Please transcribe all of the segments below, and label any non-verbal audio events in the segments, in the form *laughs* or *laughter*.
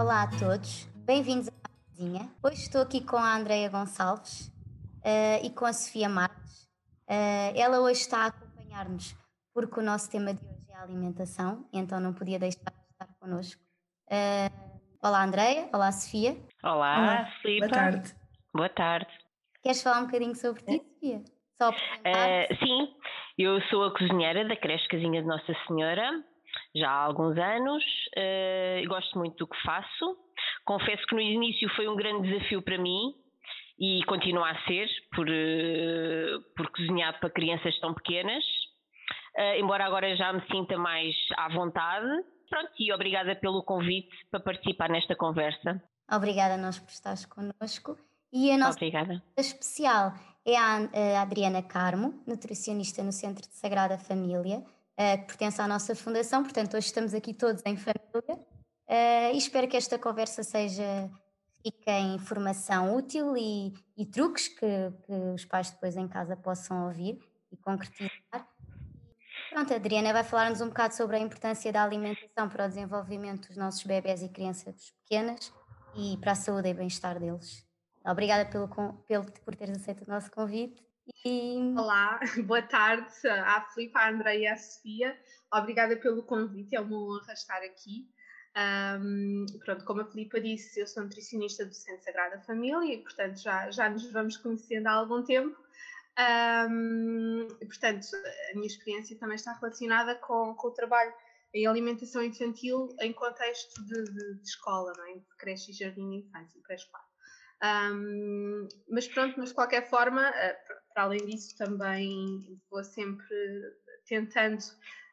Olá a todos, bem-vindos à cozinha. Hoje estou aqui com a Andreia Gonçalves uh, e com a Sofia Marques. Uh, ela hoje está a acompanhar-nos porque o nosso tema de hoje é a alimentação, então não podia deixar de estar connosco. Uh, olá Andreia, olá Sofia. Olá, olá. Filipa. Boa tarde. Boa tarde. Queres falar um bocadinho sobre ti, Sofia? Só uh, sim, eu sou a cozinheira da creche Casinha de Nossa Senhora, já há alguns anos, uh, gosto muito do que faço. Confesso que no início foi um grande desafio para mim e continua a ser, por, uh, por cozinhar para crianças tão pequenas, embora agora já me sinta mais à vontade. Pronto, e obrigada pelo convite para participar nesta conversa. Obrigada a nós por estares connosco. E a nossa Obrigada. especial é a Adriana Carmo, nutricionista no Centro de Sagrada Família, que pertence à nossa fundação, portanto, hoje estamos aqui todos em família eh, e espero que esta conversa seja rica em informação útil e, e truques que, que, os pais depois em casa possam ouvir e concretizar. Pronto, a Adriana vai falar-nos um bocado sobre a importância da alimentação para o desenvolvimento dos nossos bebés e crianças pequenas e para a saúde e bem-estar deles. Obrigada pelo, pelo, por teres aceito o nosso convite. E... Olá, *laughs* boa tarde à Filipe, à André e à Sofia. Obrigada pelo convite, é uma honra estar aqui. Um, pronto, como a Filipa disse, eu sou nutricionista do Centro Sagrada Família e, portanto, já, já nos vamos conhecendo há algum tempo. Um, portanto, a minha experiência também está relacionada com, com o trabalho em alimentação infantil em contexto de, de, de escola, não é? de creche e jardim de infância pré-escolar. Um, mas pronto, mas de qualquer forma, eh, para além disso, também vou sempre tentando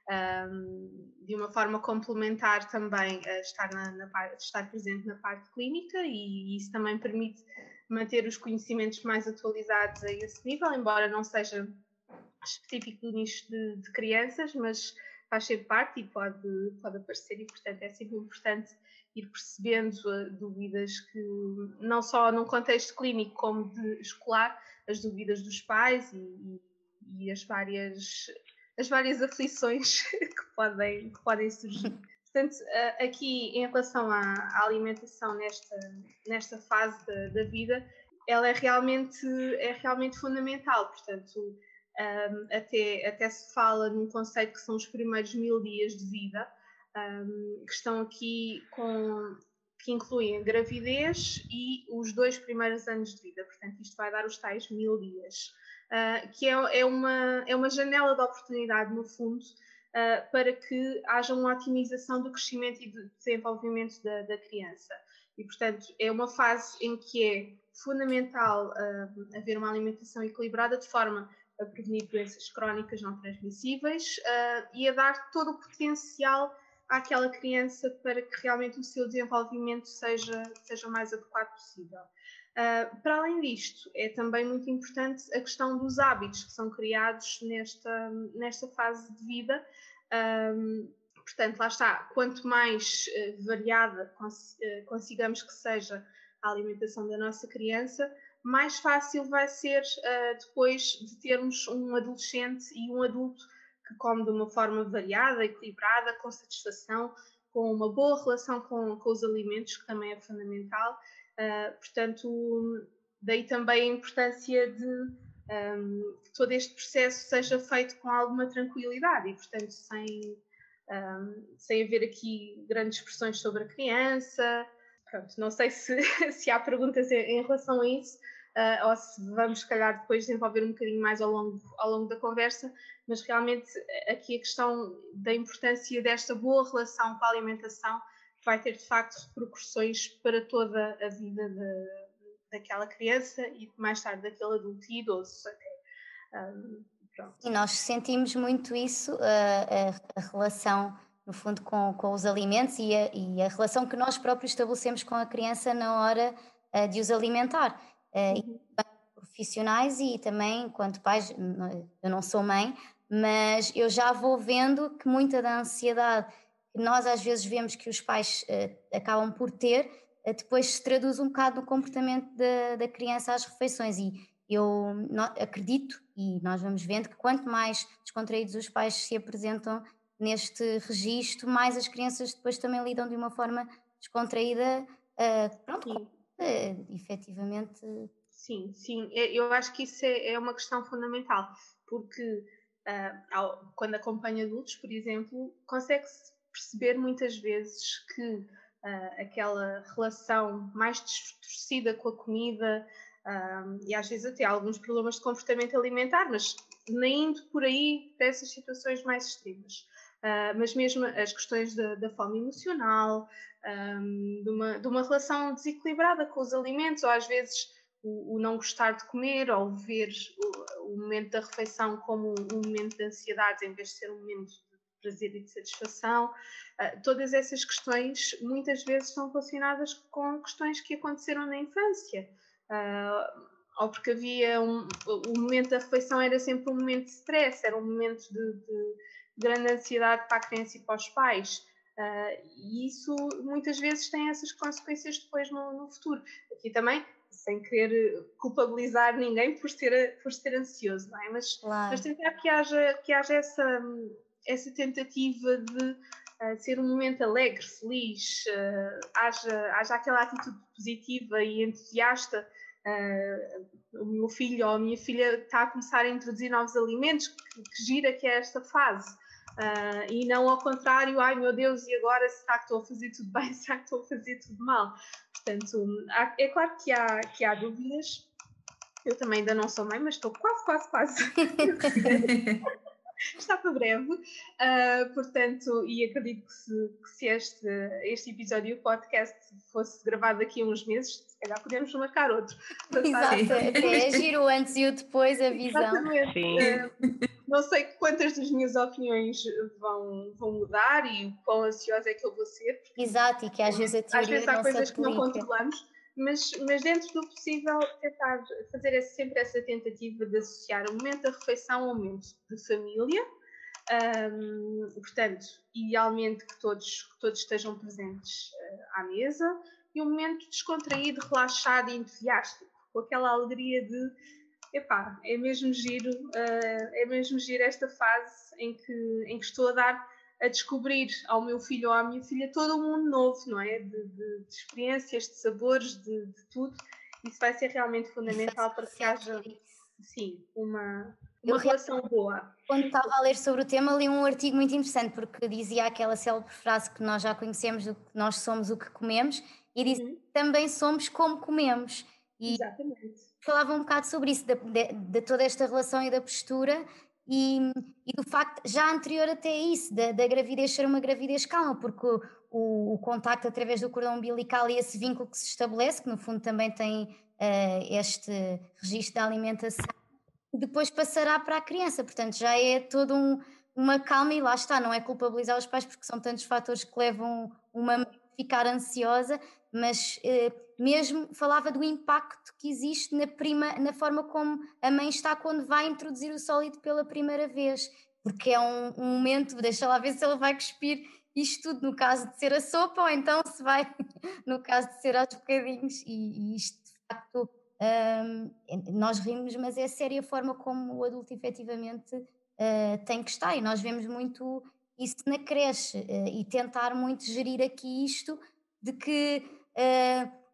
um, de uma forma complementar também estar, na, na, estar presente na parte clínica e isso também permite manter os conhecimentos mais atualizados a esse nível, embora não seja específico do nicho de, de crianças, mas faz sempre parte e pode, pode aparecer e portanto é sempre importante ir percebendo uh, dúvidas que, não só num contexto clínico como de escolar, as dúvidas dos pais e, e as, várias, as várias aflições *laughs* que podem, que podem surgir. Portanto, uh, aqui em relação à, alimentação nesta, nesta fase da, da, vida, ela é realmente, é realmente fundamental. Portanto, um, até, até se fala num conceito que são os primeiros mil dias de vida, um, que estão aqui com que incluem a gravidez e os dois primeiros anos de vida. Portanto, isto vai dar os tais mil dias, uh, que é, é, uma, é uma janela de oportunidade, no fundo, uh, para que haja uma otimização do crescimento e do desenvolvimento da, da criança. E, portanto, é uma fase em que é fundamental uh, haver uma alimentação equilibrada de forma a prevenir doenças crónicas não transmissíveis e a dar todo o potencial àquela criança para que realmente o seu desenvolvimento seja, seja o mais adequado possível. Uh, para além disto, é também muito importante a questão dos hábitos que são criados nesta, nesta fase de vida. Um, portanto, lá está, quanto mais uh, variada cons uh, consigamos que seja a alimentação da nossa criança, mais fácil vai ser depois de termos um adolescente e um adulto que come de uma forma variada, equilibrada, com satisfação, com uma boa relação com, com os alimentos, que também é fundamental. Uh, portanto, daí também a importância de um, que todo este processo seja feito com alguma tranquilidade e, portanto, sem, um, sem haver aqui grandes expressões sobre a criança. Pronto, não sei se, *laughs* se há perguntas em, em relação a isso, uh, ou se vamos, se calhar, depois desenvolver um bocadinho mais ao longo, ao longo da conversa, mas realmente aqui a questão da importância desta boa relação com a alimentação vai ter, de facto, repercussões para toda a vida de, daquela criança e mais tarde daquele adulto e idoso. Um, e nós sentimos muito isso, a, a, relação no fundo, com, com os alimentos e a, e a, relação que nós próprios estabelecemos com a criança na hora uh, de os alimentar. Uh, profissionais e também enquanto pais, eu não sou mãe, mas eu já vou vendo que muita da ansiedade que nós às vezes vemos que os pais uh, acabam por ter, uh, depois se traduz um bocado no comportamento da, da criança às refeições. E eu acredito e nós vamos vendo que quanto mais descontraídos os pais se apresentam neste registro, mais as crianças depois também lidam de uma forma descontraída, uh, pronto, uh, efetivamente. Sim, sim, eu acho que isso é, é uma questão fundamental, porque uh, quando acompanha adultos, por exemplo, consegue-se perceber muitas vezes que uh, aquela relação mais distorcida com a comida uh, e às vezes até alguns problemas de comportamento alimentar, mas nem indo por aí para essas situações mais extremas. Uh, mas mesmo as questões da, da fome emocional, um, de, uma, de, uma, relação desequilibrada com os alimentos, ou às vezes o, o não gostar de comer, ou ver o, o, momento da refeição como um momento de ansiedade em vez de ser um momento de prazer e de satisfação. Uh, todas essas questões muitas vezes são relacionadas com questões que aconteceram na infância. Uh, ou porque havia um, o momento da refeição era sempre um momento de stress, era um momento de, de grande ansiedade para a criança e para os pais. Uh, e isso muitas vezes tem essas consequências depois no, no, futuro. Aqui também, sem querer culpabilizar ninguém por ser, por ser ansioso, não é? Mas, claro. mas tentar que haja, que haja essa, essa tentativa de uh, ser um momento alegre, feliz, uh, haja, haja aquela atitude positiva e entusiasta o meu filho ou a minha filha está a começar a introduzir novos alimentos, que, que gira que é esta fase. Uh, e não ao contrário, ai meu Deus, e agora será que estou a fazer tudo bem, *laughs* será que estou a fazer tudo mal? Portanto, há, é claro que há, que há dúvidas. Eu também ainda não sou mãe, mas estou quase, quase, quase. *laughs* está para breve. Uh, portanto, e acredito que se, que se este, este episódio, o podcast, fosse gravado daqui a uns meses, se calhar podemos marcar outro. Exato, é giro antes e o depois, a visão. Exatamente. Uh, não sei quantas das minhas opiniões vão, vão mudar e quão ansiosa é que eu vou ser. Exato, e que às vezes a teoria Às vezes há coisas que não controlamos mas, mas dentro do possível tentar fazer sempre essa tentativa de associar o momento da refeição ao momento de família. Um, portanto, idealmente que todos, que todos estejam presentes uh, à mesa e um momento descontraído, relaxado e entusiástico, com aquela alegria de epá, é mesmo giro, uh, é mesmo giro esta fase em que, em que estou a dar a descobrir ao meu filho ou à minha filha todo um mundo novo, não é? De, de, de experiências, de sabores, de, de, tudo. Isso vai ser realmente fundamental para que haja, sim, uma, uma relação boa. Quando estava a ler sobre o tema, li um artigo muito interessante, porque dizia aquela célebre frase que nós já conhecemos, nós somos o que comemos, e diz uhum. também somos como comemos. E Exatamente. Falava um bocado sobre isso, de, de, de toda esta relação e da postura, e, e, do facto, já anterior até isso, da, da gravidez ser uma gravidez calma, porque o, o, contacto através do cordão umbilical e esse vínculo que se estabelece, que no fundo também tem uh, este registro da alimentação, depois passará para a criança, portanto já é todo um, uma calma e lá está, não é culpabilizar os pais porque são tantos fatores que levam uma a ficar ansiosa, mas uh, mesmo falava do impacto que existe na, prima, na forma como a mãe está quando vai introduzir o sólido pela primeira vez, porque é um, um momento, deixa lá ver se ele vai cuspir isto tudo no caso de ser a sopa ou então se vai *laughs* no caso de ser aos bocadinhos e, e isto de facto um, nós rimos, mas é séria a forma como o adulto efetivamente uh, tem que estar e nós vemos muito isso na creche uh, e tentar muito gerir aqui isto de que Uh,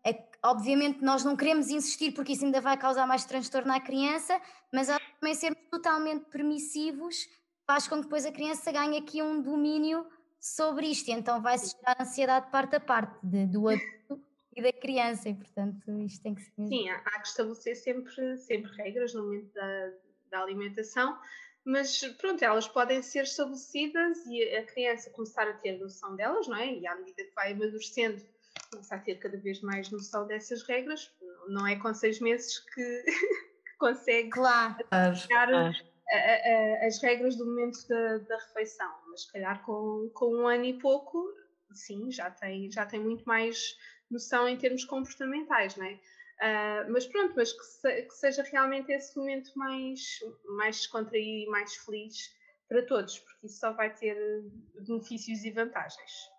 obviamente nós não queremos insistir porque isso ainda vai causar mais transtorno à criança, mas também sermos totalmente permissivos faz com que depois a criança ganhe aqui um domínio sobre isto, e então vai-se gerar ansiedade parte a parte de, do adulto e da criança, e portanto isto tem que ser. Sim, há, há que estabelecer sempre, sempre regras no momento da, da alimentação, mas pronto, elas podem ser estabelecidas e a criança começar a ter noção delas, não é? E à medida que vai amadurecendo começar a ter cada vez mais noção dessas regras. Não é com seis meses que, *laughs* que consegue claro. claro. A, a, as regras do momento da, da, refeição, mas se calhar com, com um ano e pouco, sim, já tem, já tem muito mais noção em termos comportamentais, não é? Uh, mas pronto, mas que, se, que, seja realmente esse momento mais, mais descontraído e mais feliz para todos, porque isso só vai ter benefícios e vantagens.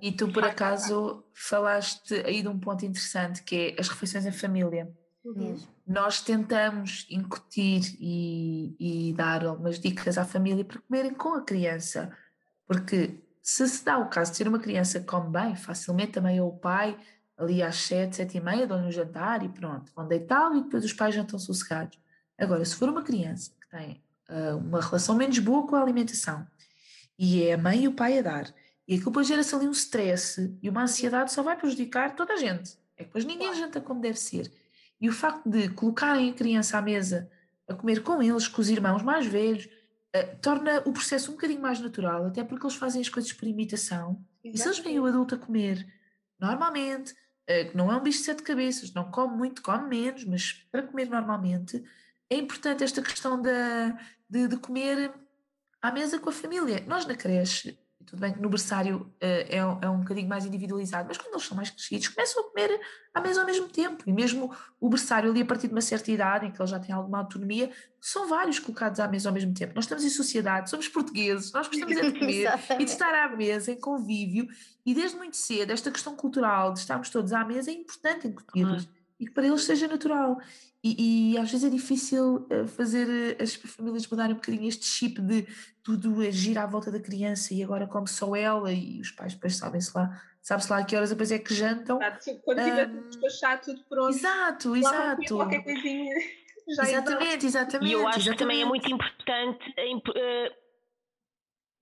E tu, por acaso, falaste aí de um ponto interessante que é as refeições em família. Uhum. Nós tentamos incutir e, e, dar algumas dicas à família para comerem com a criança, porque Se se dá o caso de ser uma criança que come bem, facilmente também é o pai, ali às sete, sete e meia, dão-lhe um jantar e pronto, vão deitá-lo e depois os pais jantam sossegados. Agora, se for uma criança que tem uh, uma relação menos boa com a alimentação e é a mãe e o pai a dar, e aquilo depois gera-se ali um stress e uma ansiedade, só vai prejudicar toda a gente. É que depois ninguém janta como deve ser. E o facto de colocarem a criança à mesa a comer com eles, com os irmãos mais velhos, uh, torna o processo um bocadinho mais natural, até porque eles fazem as coisas por imitação. Exatamente. E se eles veem o adulto a comer normalmente, uh, que não é um bicho de sete cabeças, não come muito, come menos, mas para comer normalmente, é importante esta questão da, de, de comer à mesa com a família. Nós na creche tudo bem que no berçário uh, é, é um bocadinho mais individualizado, mas quando eles são mais crescidos começam a comer à mesa ao mesmo tempo. E mesmo o berçário ali a partir de uma certa idade, em que eles já têm alguma autonomia, são vários colocados à mesa ao mesmo tempo. Nós estamos em sociedade, somos portugueses, nós gostamos é de comer *laughs* e de estar à mesa, em convívio. E desde muito cedo, esta questão cultural de estarmos todos à mesa é importante incutir-los. Uhum. E que para eles seja natural. E, e, às vezes é difícil eh, fazer eh, as famílias mudarem um bocadinho este chip de tudo gira à volta da criança e agora come só ela e os pais depois sabem-se lá, sabe-se lá a que horas depois é que jantam. Tipo, quando tiver um, de despachar tudo pronto. Exato, exato. Qualquer coisinha. *laughs* Já exatamente, exatamente. E eu acho exatamente. que também é muito importante. Eh,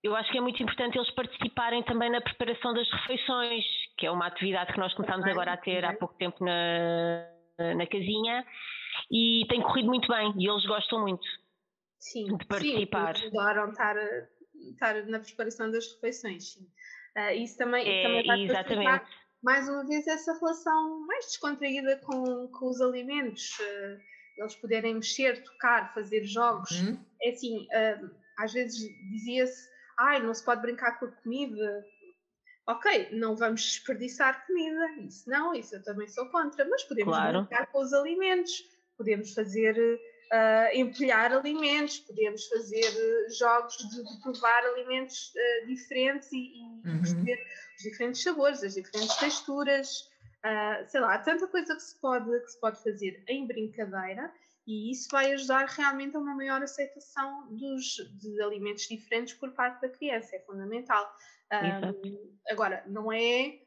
eu acho que é muito importante eles participarem também na preparação das refeições, que é uma atividade que nós começamos agora a ter há pouco tempo na, na casinha e tem corrido muito bem e eles gostam muito sim, de participar. Sim, adoram estar, estar na preparação das refeições. Sim. Uh, isso também, é, também vai exatamente. mais uma vez essa relação mais descontraída com, com os alimentos. Uh, eles poderem mexer, tocar, fazer jogos. Uhum. É assim, uh, às vezes dizia-se, ai, não se pode brincar com a comida, ok, não vamos desperdiçar comida, isso não, isso eu também sou contra, mas podemos claro. brincar com os alimentos, podemos fazer uh, empilhar alimentos, podemos fazer uh, jogos de, de, provar alimentos uh, diferentes e, e uhum. perceber os diferentes sabores, as diferentes texturas, sei lá, há tanta coisa que se, pode, que se pode fazer em brincadeira e isso vai ajudar realmente a uma maior aceitação dos, de alimentos diferentes por parte da criança, é fundamental. Um, agora, não é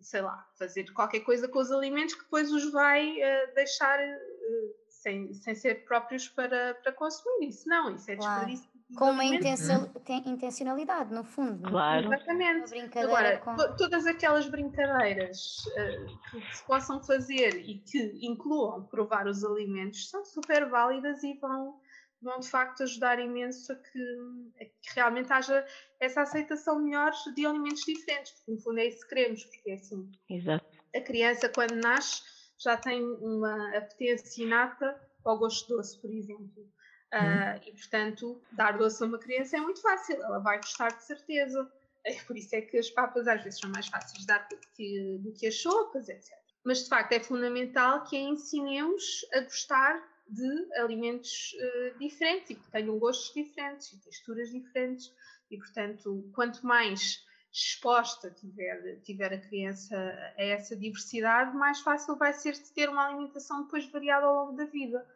sei lá, fazer qualquer coisa com os alimentos que depois os vai uh, deixar uh, sem, sem ser próprios para, para consumir. Isso não, isso é claro. desperdício. Com uma intencionalidade, no fundo. Claro. Exatamente. Agora, com... todas aquelas brincadeiras uh, que se possam fazer e que incluam provar os alimentos são super válidas e vão vão de facto ajudar imenso a que, a que, realmente haja essa aceitação melhor de alimentos diferentes, porque no fundo é isso que queremos, porque é assim. Exato. A criança quando nasce já tem uma apetência inata ao gosto doce, por exemplo. Uh, e portanto, dar doce a uma criança é muito fácil, ela vai gostar de certeza. É por isso é que as papas às vezes são mais fáceis de dar do que, do que as sopas, etc. Mas de facto é fundamental que a ensinemos a gostar de alimentos uh, diferentes e que tenham gostos diferentes e texturas diferentes e portanto quanto mais exposta tiver, tiver a criança a essa diversidade, mais fácil vai ser de ter uma alimentação depois variada ao longo da vida.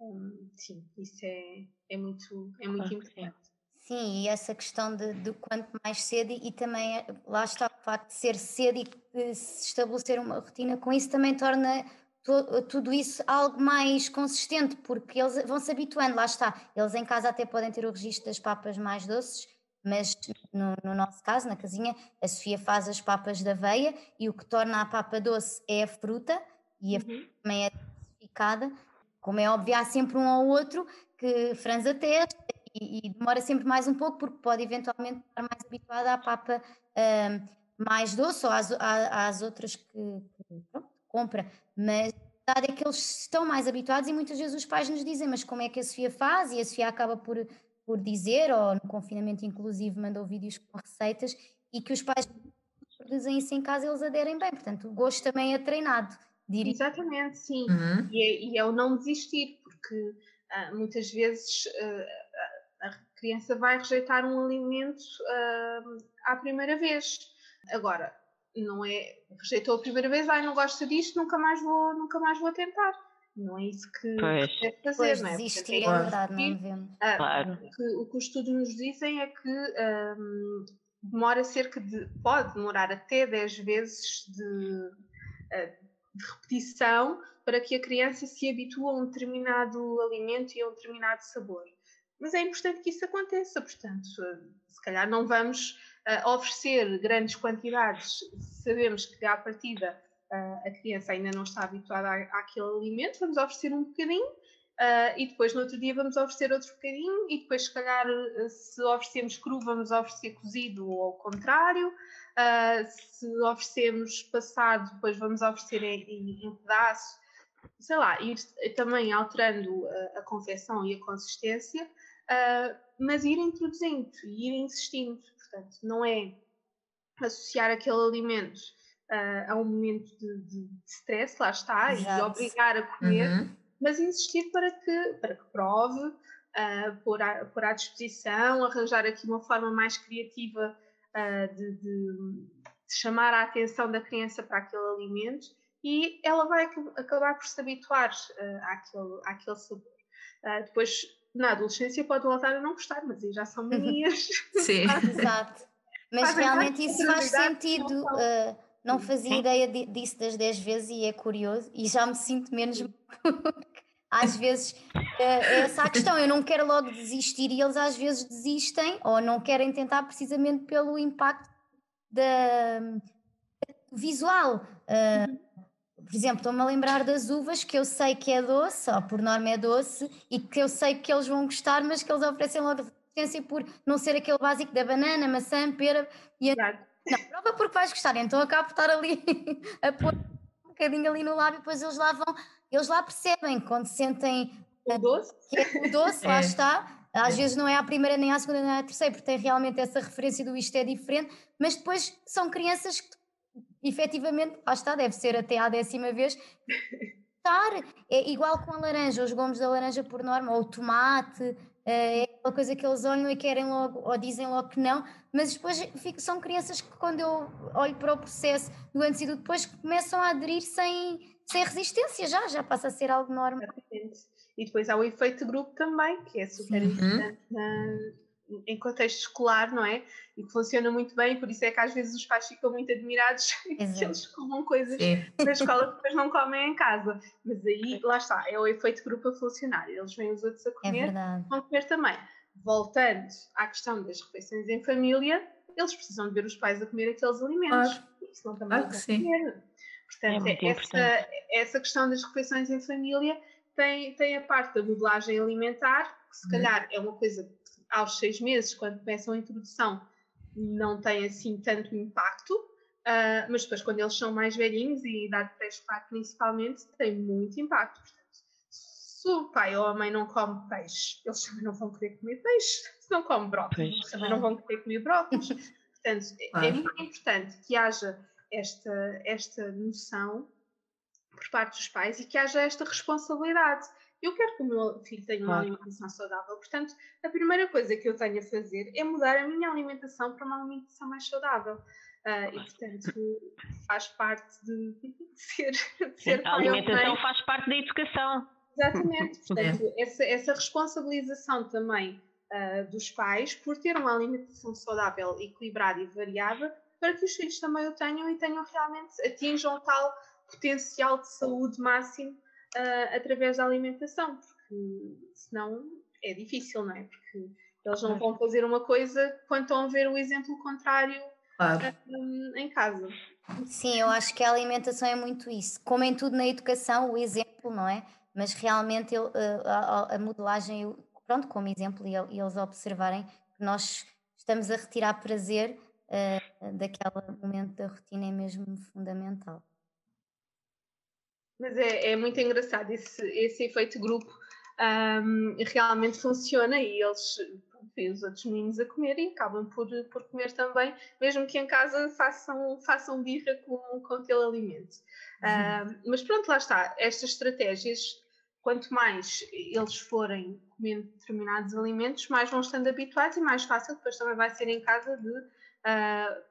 Um, sim, isso é, é muito, é muito claro importante. Sim, e essa questão de, de, quanto mais cedo e também lá está o facto de ser cedo e de se estabelecer uma rotina com isso também torna tudo isso algo mais consistente, porque eles vão se habituando, lá está. Eles em casa até podem ter o registro das papas mais doces, mas no, no, nosso caso, na casinha, a Sofia faz as papas da aveia e o que torna a papa doce é a fruta e a uhum. fruta também é diversificada. Como é óbvio, há sempre um ou outro que franza a testa e, e, demora sempre mais um pouco porque pode eventualmente estar mais habituada à papa uh, mais doce ou às, às outras que, que pronto, compra, mas a verdade é que eles estão mais habituados e muitas vezes os pais nos dizem, mas como é que a Sofia faz? E a Sofia acaba por, por dizer, ou no confinamento inclusive mandou vídeos com receitas, e que os pais produzem isso em casa eles aderem bem, portanto o gosto também é treinado. Diria. Exatamente, sim. Uhum. E, é, e, é, o não desistir, porque uh, muitas vezes uh, a criança vai rejeitar um alimento uh, à primeira vez. Agora, não é rejeitou a primeira vez, ai não gosto disto, nunca mais vou, nunca mais vou tentar. Não é isso que deve fazer, pois, não é? Desistir é, é verdade, não devemos. Ah, claro. O que, o que os estudos nos dizem é que um, demora cerca de, pode demorar até 10 vezes de, eh, de repetição para que a criança se habitue a um determinado alimento e a um determinado sabor. Mas é importante que isso aconteça, portanto, se calhar não vamos uh, oferecer grandes quantidades, sabemos que à partida uh, a criança ainda não está habituada à, àquele alimento, vamos oferecer um bocadinho uh, e depois no outro dia vamos oferecer outro bocadinho e depois se calhar se oferecemos cru vamos oferecer cozido ou ao contrário, se oferecemos passado depois vamos oferecer em, em, em pedaço, sei lá, ir também alterando a, a confecção e a consistência mas ir introduzindo e ir insistindo. Portanto, não é associar aquele alimento uh, a um momento de, de, de stress, lá está, Exato. e obrigar a comer, uhum. mas insistir para que, para que prove, uh, pôr, à, pôr à disposição, arranjar aqui uma forma mais criativa uh, de, de, de chamar a atenção da criança para aquele alimento e ela vai acabar por se habituar uh, àquele, àquele sabor. Uh, depois na adolescência pode voltar a não gostar, mas aí já são *laughs* manias. Sim, *laughs* exato. Mas faz realmente isso faz sentido. Uh, não fazia Sim. ideia disso das 10 vezes e é curioso e já me sinto menos. *laughs* às vezes uh, é essa a questão, eu não quero logo desistir e eles às vezes desistem ou não querem tentar precisamente pelo impacto da, visual. Uh, por exemplo, estou-me a lembrar das uvas que eu sei que é doce, ou por norma é doce, e que eu sei que eles vão gostar, mas que eles oferecem logo resistência por não ser aquele básico da banana, maçã, pera. E a... Não, prova porque vais gostar, então acabo por estar ali *laughs* a pôr um bocadinho ali no lábio, depois eles lá vão, eles lá percebem quando sentem o doce, que é o doce, é. lá está. Às é. vezes não é a primeira, nem a segunda, nem a terceira, porque tem realmente essa referência do isto é diferente, mas depois são crianças que efetivamente, lá está, deve ser até à décima vez. *laughs* É igual com a laranja, os gomos da laranja por norma, ou o tomate, eh, é aquela coisa que eles olham e querem logo, ou dizem logo que não, mas depois fico, são crianças que quando eu olho para o processo do antes e do depois começam a aderir sem, sem resistência já, já passa a ser algo normal. E depois há o efeito grupo também, que é super uhum. importante na, em contexto escolar, não é? E que funciona muito bem, por isso é que às vezes os pais ficam muito admirados *laughs* que eles comam coisas Sim. na escola que depois não comem em casa. Mas aí, lá está, é o efeito grupo a funcionar. Eles vêm os outros a é comer, é vão comer também. Voltando à questão das refeições em família, eles precisam de ver os pais a comer aqueles alimentos. Claro. Senão também claro não comer. Portanto, é essa, essa questão das refeições em família tem, tem a parte da modelagem alimentar, que se uhum. calhar é uma coisa aos seis meses, quando começam a introdução, não tem assim tanto impacto, uh, mas depois quando eles são mais velhinhos e idade pré-escolar principalmente, tem muito impacto. Portanto, se o pai ou a mãe não come peixe, eles também não vão querer comer peixe. Se não come brócolis, eles também não vão querer comer brócolis. Portanto, é, é muito importante que haja esta, esta noção por parte dos pais e que haja esta responsabilidade eu quero que o meu filho tenha uma alimentação saudável, portanto, a primeira coisa que eu tenho a fazer é mudar a minha alimentação para uma alimentação mais saudável. Uh, e, portanto, faz parte de, *laughs* ser, de ser A alimentação faz parte da educação. Exatamente. *laughs* Portanto, essa, essa responsabilização também uh, dos pais por ter uma alimentação saudável, equilibrada e variada, para que os filhos também o tenham e tenham realmente, atinjam tal potencial de saúde máximo uh, através da alimentação, porque senão é difícil, não é? Porque eles não vão fazer uma coisa quando estão a ver o exemplo contrário claro. uh, em casa. Sim, eu acho que a alimentação é muito isso. Como em tudo na educação, o exemplo, não é? Mas realmente ele, ah, a, a, modelagem, pronto, como exemplo, e eles observarem que nós estamos a retirar prazer uh, daquele momento da rotina é mesmo fundamental. Mas é, é muito engraçado esse, esse efeito grupo um, realmente funciona e eles vêem os outros meninos a comer e acabam por, por comer também, mesmo que em casa façam, façam birra com, com aquele alimento. Uhum. Um, mas pronto, lá está. Estas estratégias, quanto mais eles forem comendo determinados alimentos, mais vão estando habituados e mais fácil depois também vai ser em casa de, uh,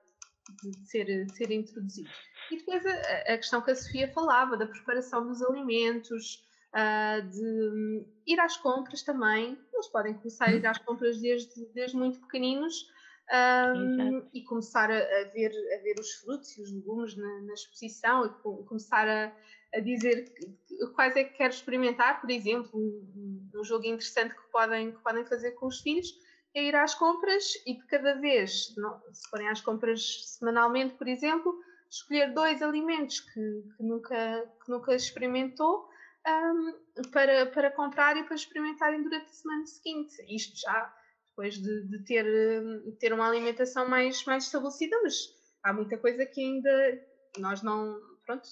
de ser, de ser introduzido. E depois a, a, questão que a Sofia falava, da preparação dos alimentos, uh, de um, ir às compras também. Eles podem começar a ir às compras desde, desde muito pequeninos um, e começar a, a, ver, a ver os frutos e os legumes na, na exposição e começar a, a dizer quais é que quero experimentar, por exemplo, um, um, jogo interessante que podem, que podem fazer com os filhos é ir às compras e de cada vez, se forem às compras semanalmente, por exemplo, escolher dois alimentos que, que nunca, que nunca experimentou um, para, para comprar e para experimentarem durante a semana seguinte. Isto já depois de, de ter, de ter uma alimentação mais, mais estabelecida, mas há muita coisa que ainda nós não, pronto,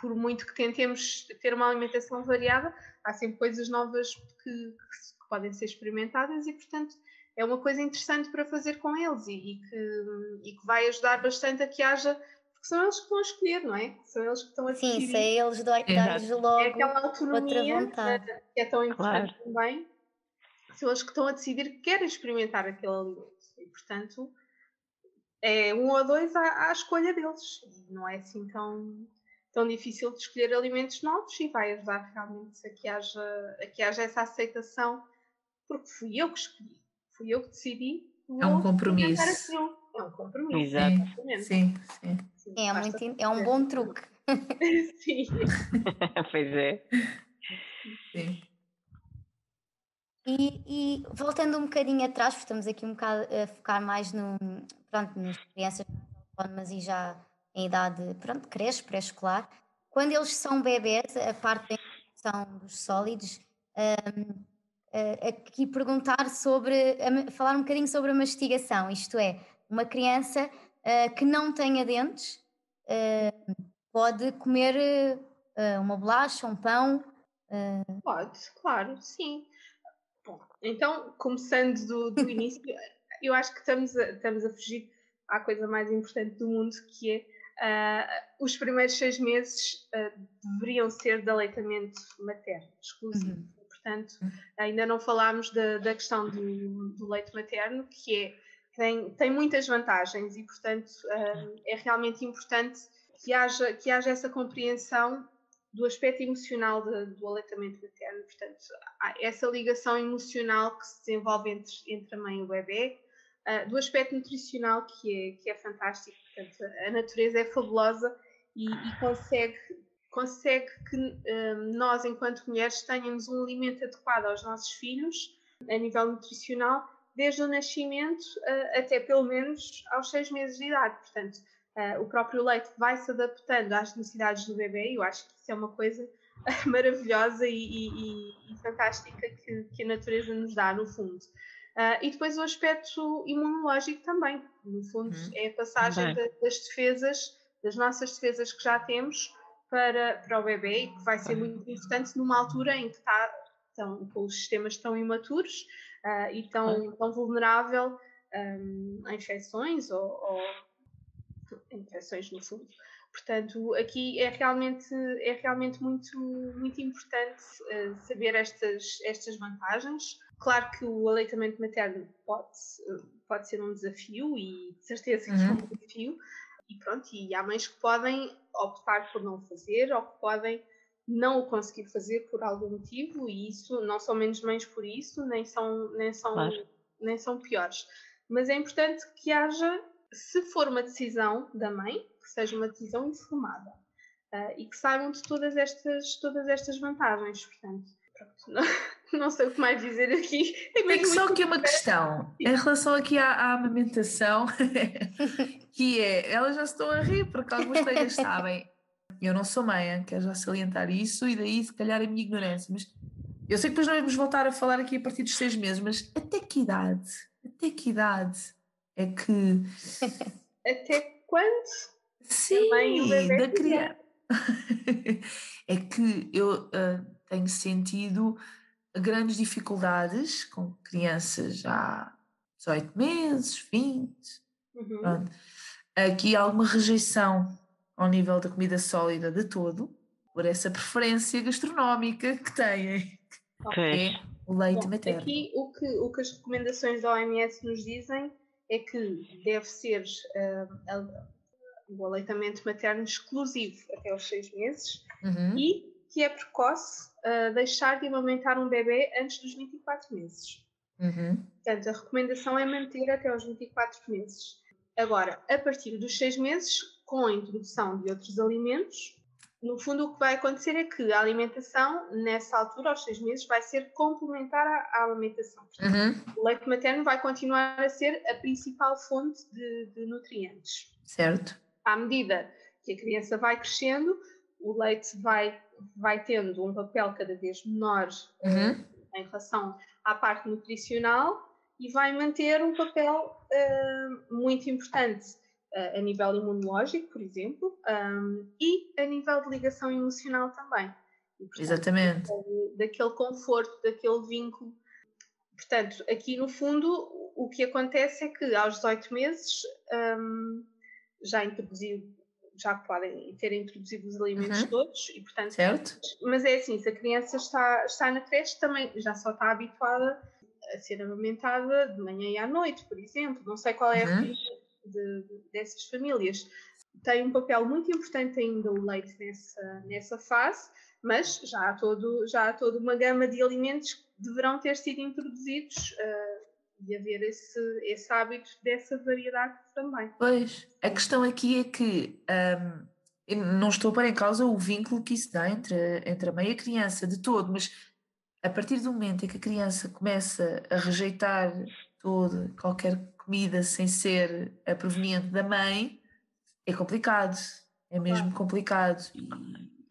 por muito que tentemos ter uma alimentação variada, há sempre coisas novas que, que, podem ser experimentadas e, portanto, é uma coisa interessante para fazer com eles e, e, que, e que vai ajudar bastante a que haja porque são eles que a escolher, não é? São eles que estão a decidir. Sim, se é eles dar-lhes logo é aquela autonomia que é tão importante claro. também. São eles que estão a decidir que querem experimentar aquele alimento. E, portanto, é um ou dois à, à escolha deles. Não é assim tão tão difícil de escolher alimentos novos e vai ajudar realmente a que haja, a que haja essa aceitação, porque fui eu que escolhi, fui eu que decidi. É um compromisso. É um compromisso. Exato. Sim, sim. sim. É, muito, é um bom truque. *laughs* sim. *laughs* pois é. Sim. E, e, voltando um bocadinho atrás, porque estamos aqui um bocado a focar mais no, pronto, nas crianças autónomas e já em idade, pronto, creche, pré-escolar, quando eles são bebês, a parte da introdução dos sólidos, um, aqui perguntar sobre, falar um bocadinho sobre a mastigação, isto é, uma criança uh, que não tenha dentes uh, pode comer uh, uma bolacha, um pão? Pode, claro, sim. Bom, então, começando do, do *laughs* início, eu acho que estamos a, estamos a fugir à coisa mais importante do mundo, que é Uh, os primeiros seis meses uh, deveriam ser de aleitamento materno, exclusivo. Uhum. Portanto, uhum. ainda não falámos da, da questão do, do, leite materno, que é, tem, tem muitas vantagens e, portanto, uh, é realmente importante que haja, que haja essa compreensão do aspecto emocional de, do aleitamento materno. Portanto, essa ligação emocional que se desenvolve entre, entre a mãe e o bebê, do aspecto nutricional que é, que é fantástico. Portanto, a natureza é fabulosa e, e consegue, consegue que uh, nós, enquanto mulheres, tenhamos um alimento adequado aos nossos filhos, a nível nutricional, desde o nascimento uh, até pelo menos aos seis meses de idade. Portanto, o próprio leite vai se adaptando às necessidades do bebê e eu acho que isso é uma coisa *laughs* maravilhosa e, e, e fantástica que, que, a natureza nos dá, no fundo. Uh, e depois o aspecto imunológico também, no fundo, uhum. é a passagem da, das defesas, das nossas defesas que já temos para, para o bebê, que vai ser muito importante numa altura em que está tão, com os sistemas tão imaturos uh, e tão, tão vulnerável um, a infecções ou, ou infecções no fundo. Portanto, aqui é realmente, é realmente muito, muito importante uh, saber estas, estas vantagens. Claro que o aleitamento materno pode, pode ser um desafio e de certeza que uhum. é um desafio. E pronto, e há mães que podem optar por não fazer ou que podem não o conseguir fazer por algum motivo e isso não são menos mães por isso, nem são, nem são, claro. nem são piores. Mas é importante que haja, se for uma decisão da mãe, que seja uma decisão informada uh, e que saibam de todas estas, todas estas vantagens. Portanto, pronto, não, *laughs* *laughs* não sei o que mais dizer aqui. É *laughs* Tem só aqui uma questão em relação aqui à, à amamentação, *laughs* que é, elas já estão a rir porque alguns colegas sabem. Eu não sou mãe, quero já salientar isso e daí se calhar a minha ignorância, mas eu sei que depois nós vamos voltar a falar aqui a partir dos seis meses, mas até que idade? Até que idade é que. Até quando? Sim, da criança. é que eu uh, tenho sentido grandes dificuldades com crianças há 18 meses, 20. Uhum. Aqui há alguma rejeição ao nível da comida sólida de todo, por essa preferência gastronómica que têm, okay. é o leite Bom, materno. Aqui o que, o que as recomendações da OMS nos dizem é que deve ser uh, o aleitamento materno exclusivo até aos seis meses uhum. e que é precoce uh, deixar de amamentar um bebê antes dos 24 meses. Uhum. Portanto, a recomendação é manter até aos 24 meses. Agora, a partir dos 6 meses, com a introdução de outros alimentos, no fundo o que vai acontecer é que a alimentação, nessa altura, aos 6 meses, vai ser complementar à, à alimentação. Portanto, Uhum. O leite materno vai continuar a ser a principal fonte de, de nutrientes. Certo. À medida que a criança vai crescendo, o leite vai, vai tendo um papel cada vez menor eh, Uhum. em relação à parte nutricional e vai manter um papel eh, muito importante eh, a nível imunológico, por exemplo, um, e a nível de ligação emocional também. E, portanto, Exatamente. daquele conforto, daquele vínculo. Portanto, aqui no fundo, o que acontece é que aos 18 meses hum, já introduziu, já podem ter introduzido os alimentos Uhum. todos e portanto, Certo? mas é assim, se a criança está, está na creche também já só está habituada a ser amamentada de manhã e à noite, por exemplo. Não sei qual é a Uhum. rotina de- de- dessas famílias. Tem um papel muito importante ainda o leite nessa, nessa fase, mas já há, todo, já há toda uma gama de alimentos que deverão ter sido introduzidos ah, e haver esse, esse hábito dessa variedade também. Pois, a questão aqui é que eu não estou a pôr em causa o vínculo que isso dá entre, entre a mãe e a criança, de todo, mas a partir do momento em que a criança começa a rejeitar toda, qualquer comida sem ser a proveniente da mãe, é complicado, é mesmo complicado.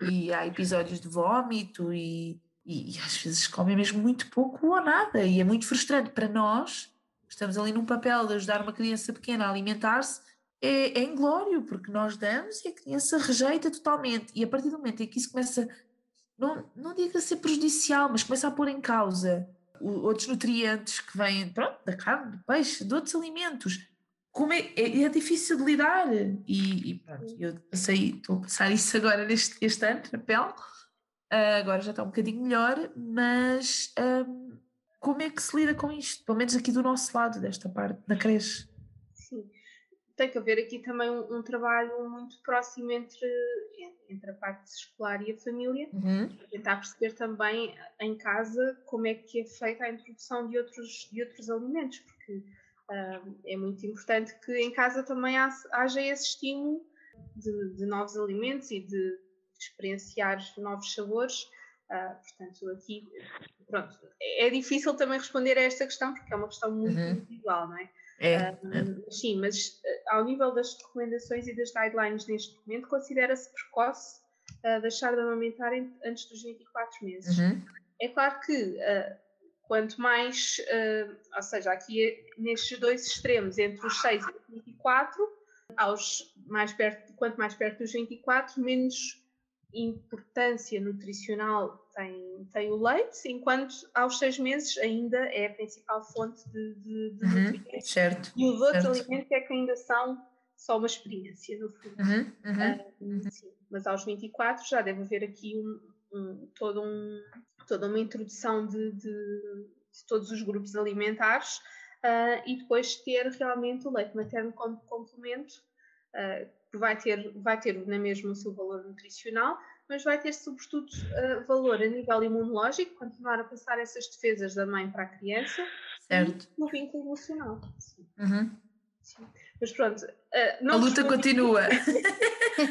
E, e há episódios de vómito e, e, e às vezes comem mesmo muito pouco ou nada, e é muito frustrante para nós estamos ali num papel de ajudar uma criança pequena a alimentar-se, é, é inglório, porque nós damos e a criança rejeita totalmente. E a partir do momento em que isso começa, não, não digo a ser prejudicial, mas começa a pôr em causa outros nutrientes que vêm pronto, da carne, do peixe, de outros alimentos, como é, é, é difícil de lidar. E, e pronto, eu passei, estou a passar isso agora neste este ano, na pele. Ah, agora já está um bocadinho melhor, mas hum, como é que se lida com isto? Pelo menos aqui do nosso lado, desta parte, na creche. Sim. Tem que haver aqui também um, um trabalho muito próximo entre, entre a parte escolar e a família, Uhum. tentar perceber também em casa como é que é feita a introdução de outros, de outros alimentos, porque ah, é muito importante que em casa também ha- haja esse estímulo de, de novos alimentos e de experienciar novos sabores. Ah, portanto, aqui, pronto, é difícil também responder a esta questão, porque é uma questão muito Uhum. individual, não é? É, Ah, sim, mas ah, ao nível das recomendações e das guidelines neste momento, considera-se precoce deixar de amamentar em- antes dos 24 meses. Uhum. É claro que quanto mais, ou seja, aqui nestes dois extremos, entre os 6 e os 24, aos mais perto, quanto mais perto dos 24, menos importância nutricional tem, tem o leite, enquanto aos 6 meses ainda é a principal fonte de, de, de Uhum. nutrientes. Certo. E os outros Certo. alimentos é que ainda são só uma experiência, no fundo. Uhum. Uhum. Ah, sim. Mas aos 24 já deve haver aqui um, um- todo um, toda uma introdução de, de- de todos os grupos alimentares ah, e depois ter realmente o leite materno como complemento, que vai ter, vai ter na mesma o seu valor nutricional, mas vai ter sobretudo ah, valor a nível imunológico, continuar a passar essas defesas da mãe para a criança Certo. e no vínculo emocional. Sim, Uhum. sim. Mas pronto, A não luta respondi- *laughs* continua.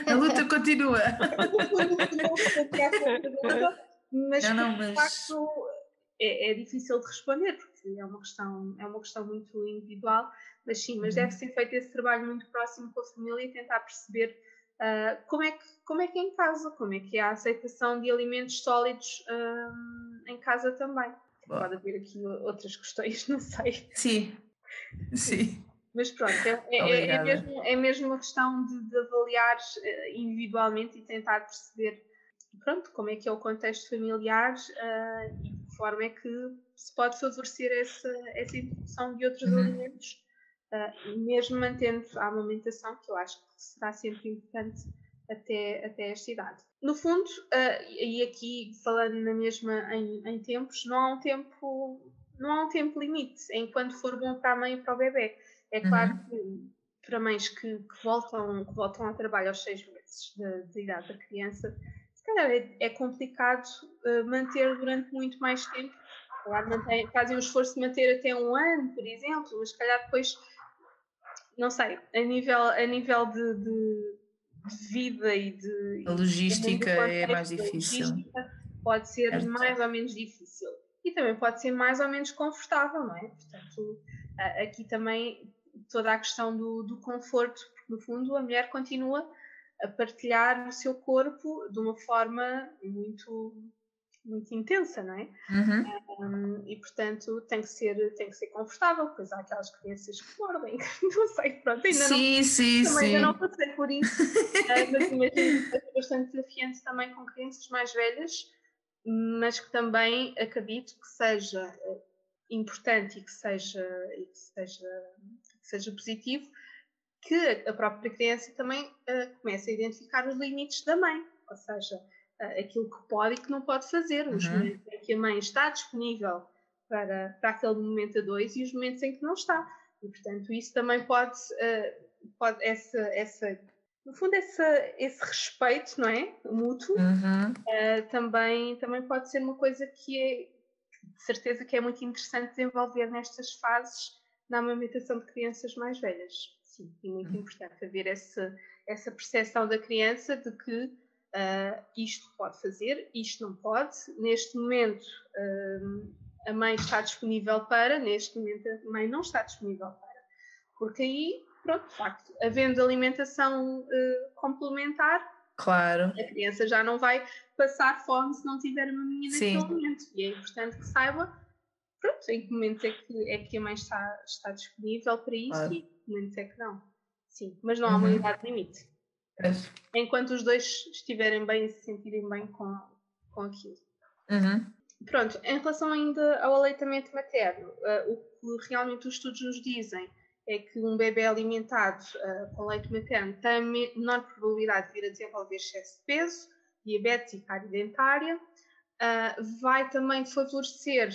A luta continua. *laughs* mas Não, não, de mas- facto é, é difícil de responder é uma questão é uma questão muito individual mas sim mas Uhum. deve ser feito esse trabalho muito próximo com a família e tentar perceber ah, como é que como é que é em casa como é que é a aceitação de alimentos sólidos ah, em casa também Boa. pode haver aqui outras questões *laughs* não sei Sim. Sim. mas pronto, é, é- é, mesmo, é mesmo uma questão de, de avaliar eh, individualmente e tentar perceber pronto, como é que é o contexto familiar ah, e forma é que se pode favorecer essa, essa introdução de outros Uhum. alimentos, ah, mesmo mantendo a amamentação, que eu acho que será sempre importante até, até esta idade. No fundo, ah, e aqui falando na mesma em, em tempos, não há um tempo não há um tempo limite em quando for bom para a mãe e para o bebê. É claro que para mães que, que voltam, que voltam ao trabalho aos seis meses de, de idade da criança, calhar é, é complicado eh, manter durante muito mais tempo calhar mantém, fazem o esforço de manter até um ano, por exemplo, mas se calhar depois, não sei, a nível, a nível de, de, de vida e de. A logística é mais difícil. Pode ser certo. mais ou menos difícil. E também pode ser mais ou menos confortável, não é? Portanto, aqui também toda a questão do, do conforto, porque no fundo a mulher continua a partilhar o seu corpo de uma forma muito muito intensa, não é? Uhum. Um, e portanto tem que ser tem que ser confortável, pois há aquelas crianças que mordem, *laughs* não sei, pronto, ainda sim, não, sim, também sim. ainda não passei por isso, *laughs* mas imagino que é bastante desafiante também com crianças mais velhas, mas que também acredito que seja uh, importante e que seja, e que seja, que seja positivo que a própria criança também uh, comece a identificar os limites da mãe, ou seja, uh, aquilo que pode e que não pode fazer, os uhum. momentos em que a mãe está disponível para, para aquele momento a dois e os momentos em que não está. E, portanto, isso também pode, uh, pode essa, essa, no fundo, essa, esse respeito, não é? Mútuo, uhum. também, também pode ser uma coisa que é, de certeza que é muito interessante desenvolver nestas fases na amamentação de crianças mais velhas sim, e muito uhum. importante haver essa, essa percepção da criança de que uh, isto pode fazer, isto não pode. Neste momento, uh, a mãe está disponível para, neste momento, a mãe não está disponível para. Porque aí, pronto, de facto, havendo alimentação uh, complementar, Claro. A criança já não vai passar fome se não tiver uma menina naquele momento. E é importante que saiba pronto, em que momento é que, é que a mãe está, está disponível para isso claro. e momentos é que não. Sim, mas não há uma uhum. idade limite. É. Enquanto os dois estiverem bem e se sentirem bem com, com aquilo. Uhum. Pronto, em relação ainda ao aleitamento materno, uh, o que realmente os estudos nos dizem é que um bebê alimentado uh, com leite materno tem menor probabilidade de vir a desenvolver excesso de peso, diabetes e cárie dentária, uh, vai também favorecer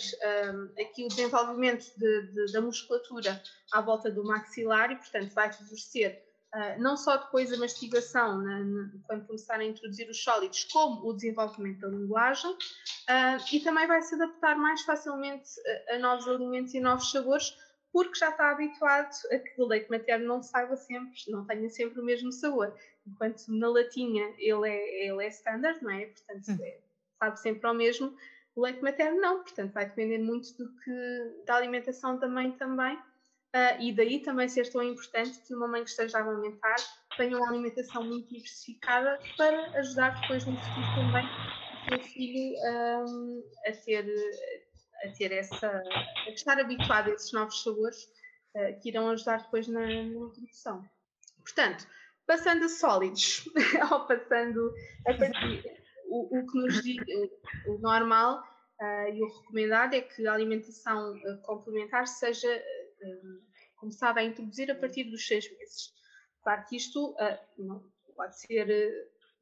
um, aqui o desenvolvimento de, de, da musculatura à volta do maxilar e, portanto, vai favorecer uh, não só depois a mastigação, na, na, quando começarem a introduzir os sólidos, como o desenvolvimento da linguagem uh, e também vai se adaptar mais facilmente a, a novos alimentos e novos sabores, porque já está habituado a que o leite materno não saiba sempre, não tenha sempre o mesmo sabor. Enquanto na latinha ele é, ele é standard, não é? Portanto, hum. é, sabe sempre ao mesmo. O leite materno não, portanto vai depender muito do que da alimentação da mãe também. Uh, e daí também ser tão importante que uma mãe que esteja a amamentar tenha uma alimentação muito diversificada para ajudar depois no futuro também o seu filho um, a ter a ter essa a estar habituado a esses novos sabores uh, que irão ajudar depois na, na. Portanto, passando a sólidos, *laughs* ou passando a partir, o, o que nos diz, o, o normal uh, e o recomendado é que a alimentação uh, complementar seja uh, começada a introduzir a partir dos seis meses. Claro que isto não, pode ser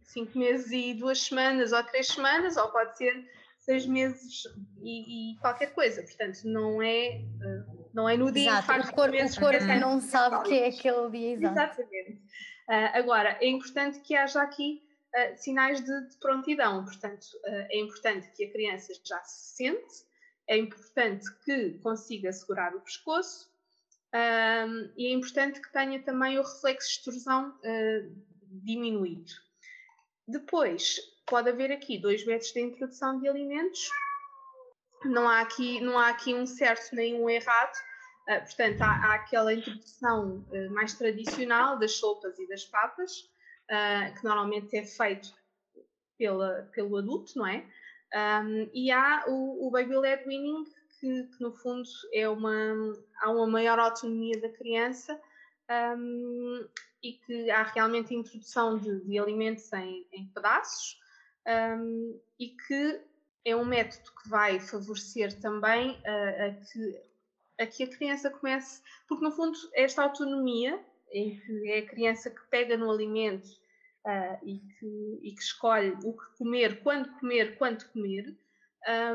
cinco meses e duas semanas ou três semanas, ou pode ser seis meses e, e qualquer coisa. Portanto, não é, não é no dia Exato. faz o corpo, o corpo não sabe o que é aquele dia exato. Exatamente. agora, é importante que haja aqui uh, sinais de, de, prontidão. Portanto, uh, é importante que a criança já se sente, é importante que consiga segurar o pescoço um, e é importante que tenha também o reflexo de extrusão uh, diminuído. Depois, pode haver aqui dois métodos de introdução de alimentos. Não há aqui, não há aqui um certo nem um errado. Uh, portanto, há, há, aquela introdução uh, mais tradicional das sopas e das papas, uh, que normalmente é feito pela, pelo adulto, não é? Um, e há o, o Baby Led Winning, que, que, no fundo é uma, há uma maior autonomia da criança um, e que há realmente a introdução de, de alimentos em, em pedaços um, e que é um método que vai favorecer também a, a, que, a que a criança comece, porque no fundo esta autonomia em que é a criança que pega no alimento uh, e, que, e, que, escolhe o que comer, quando comer, quando comer,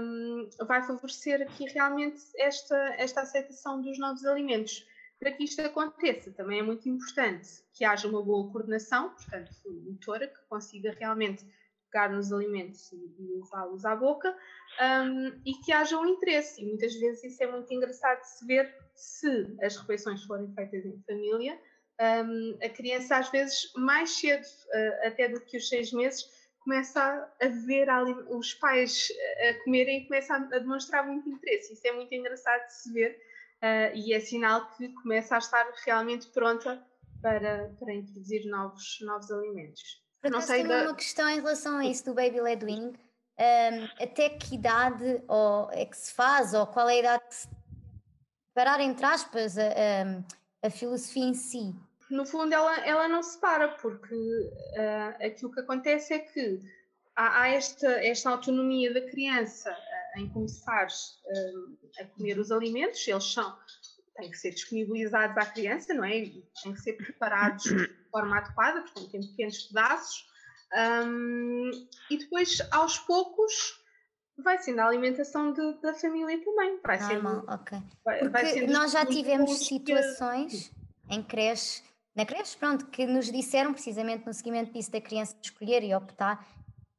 um, vai favorecer aqui realmente esta, esta aceitação dos novos alimentos. Para que isto aconteça, também é muito importante que haja uma boa coordenação, portanto, motora, que consiga realmente pegar nos alimentos e, e levá-los à boca, um, e que haja um interesse. E muitas vezes isso é muito engraçado de se ver se as refeições forem feitas em família. Um, a criança, às vezes, mais cedo uh, até do que os seis meses, começa a ver os pais a comerem e começa a, demonstrar muito interesse. Isso é muito engraçado de se ver uh, e é sinal que começa a estar realmente pronta para, para introduzir novos, novos alimentos. Por não sei da... uma questão em relação a isso do baby led weaning. Um, até que idade ou é que se faz, ou qual é a idade que se parar entre aspas a, a, a filosofia em si? No fundo ela, ela não se para, porque uh, aquilo que acontece é que há, há esta, esta autonomia da criança uh, em começar uh, a comer os alimentos, eles são têm que ser disponibilizados à criança, não é? Têm que ser preparados de forma adequada, portanto, em pequenos pedaços. Um, e depois, aos poucos, vai sendo a alimentação de, da família também. Vai Normal, sendo, ok. Vai, vai nós já tivemos situações que... em creche, na creche, pronto, que nos disseram, precisamente no seguimento disso da criança escolher e optar,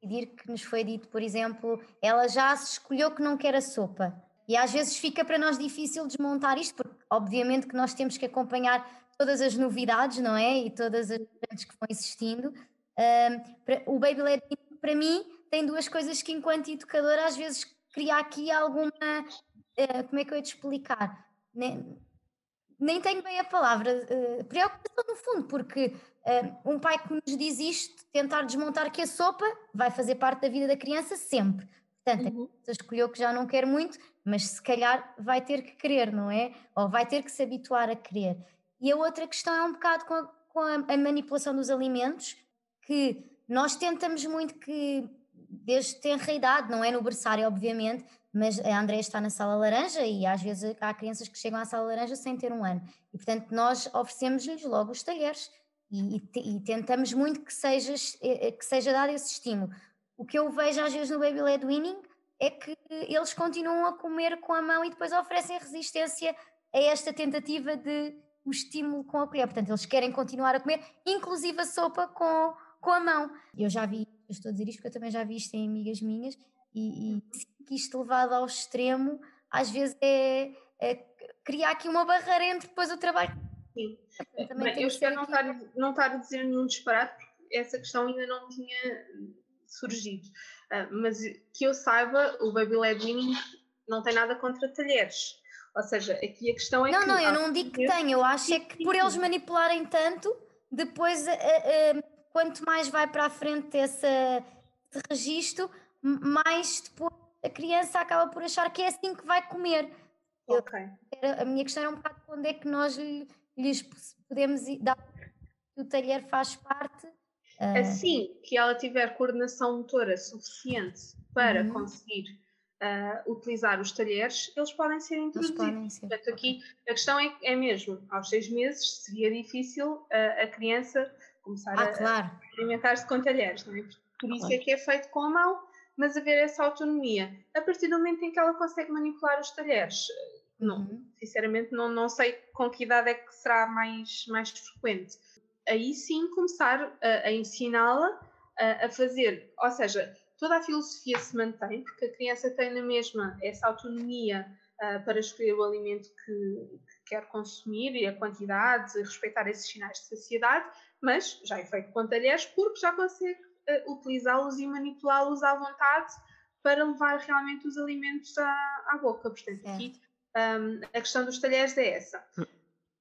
decidir que nos foi dito, por exemplo, ela já se escolheu que não quer a sopa. E às vezes fica para nós difícil desmontar isto, porque obviamente que nós temos que acompanhar todas as novidades, não é? E todas as que vão existindo. Um, o Baby Led para mim, tem duas coisas que, enquanto educadora, às vezes cria aqui alguma. Uh, como é que eu ia te explicar? Nem, tenho bem a palavra. Uh, preocupação, no fundo, porque uh, um pai que nos diz isto, tentar desmontar que a sopa vai fazer parte da vida da criança sempre. Portanto, uhum. a criança escolheu que já não quer muito, mas se calhar vai ter que querer, não é? Ou vai ter que se habituar a querer. E a outra questão é um bocado com a, com a manipulação dos alimentos, que nós tentamos muito que, desde tenra idade, não é no berçário, obviamente, mas a André está na sala laranja e às vezes há crianças que chegam à sala laranja sem ter um ano. E portanto nós oferecemos-lhes logo os talheres e, e, e, tentamos muito que seja, eh, eh, que seja dado esse estímulo. O que eu vejo às vezes no Baby Led Winning é que eles continuam a comer com a mão e depois oferecem resistência a esta tentativa de o estímulo com a colher. Portanto, eles querem continuar a comer, inclusive a sopa com, com a mão. Eu já vi, eu estou a dizer isto porque eu também já vi isto em amigas minhas, e, e que isto levado ao extremo, às vezes é, é criar aqui uma barreira entre depois o trabalho. Sim. Bem, eu espero não estar, não estar a dizer nenhum disparate, porque essa questão ainda não tinha surgido. Uh, mas que eu saiba, o Baby Led Winning não tem nada contra talheres. Ou seja, aqui a questão é não, que. Não, não, eu não digo que tem, eu acho é que por eles manipularem tanto, depois, uh, uh, quanto mais vai para a frente esse registro, mais depois a criança acaba por achar que é assim que vai comer. Ok. Eu, a minha questão era um bocado quando é que nós lhes podemos dar que o talher faz parte Uh... Assim que ela tiver coordenação motora suficiente para uhum. conseguir uh, utilizar os talheres, eles podem ser introduzidos. Podem ser. Portanto, aqui a questão é, é mesmo, aos seis meses seria difícil uh, a criança começar ah, a, claro. alimentar-se com talheres, não é? Por isso claro. é que é feito com a mão, mas haver essa autonomia. A partir do momento em que ela consegue manipular os talheres, não, uhum. sinceramente não, não sei com que idade é que será mais, mais frequente aí sim começar a, a ensiná-la a, a, fazer, ou seja, toda a filosofia se mantém, porque a criança tem na mesma essa autonomia uh, para escolher o alimento que, que, quer consumir e a quantidade, respeitar esses sinais de saciedade, mas já é feito com talheres porque já consegue utilizá-los e manipulá-los à vontade para levar realmente os alimentos à, à boca. Portanto, aqui um, a questão dos talheres é essa.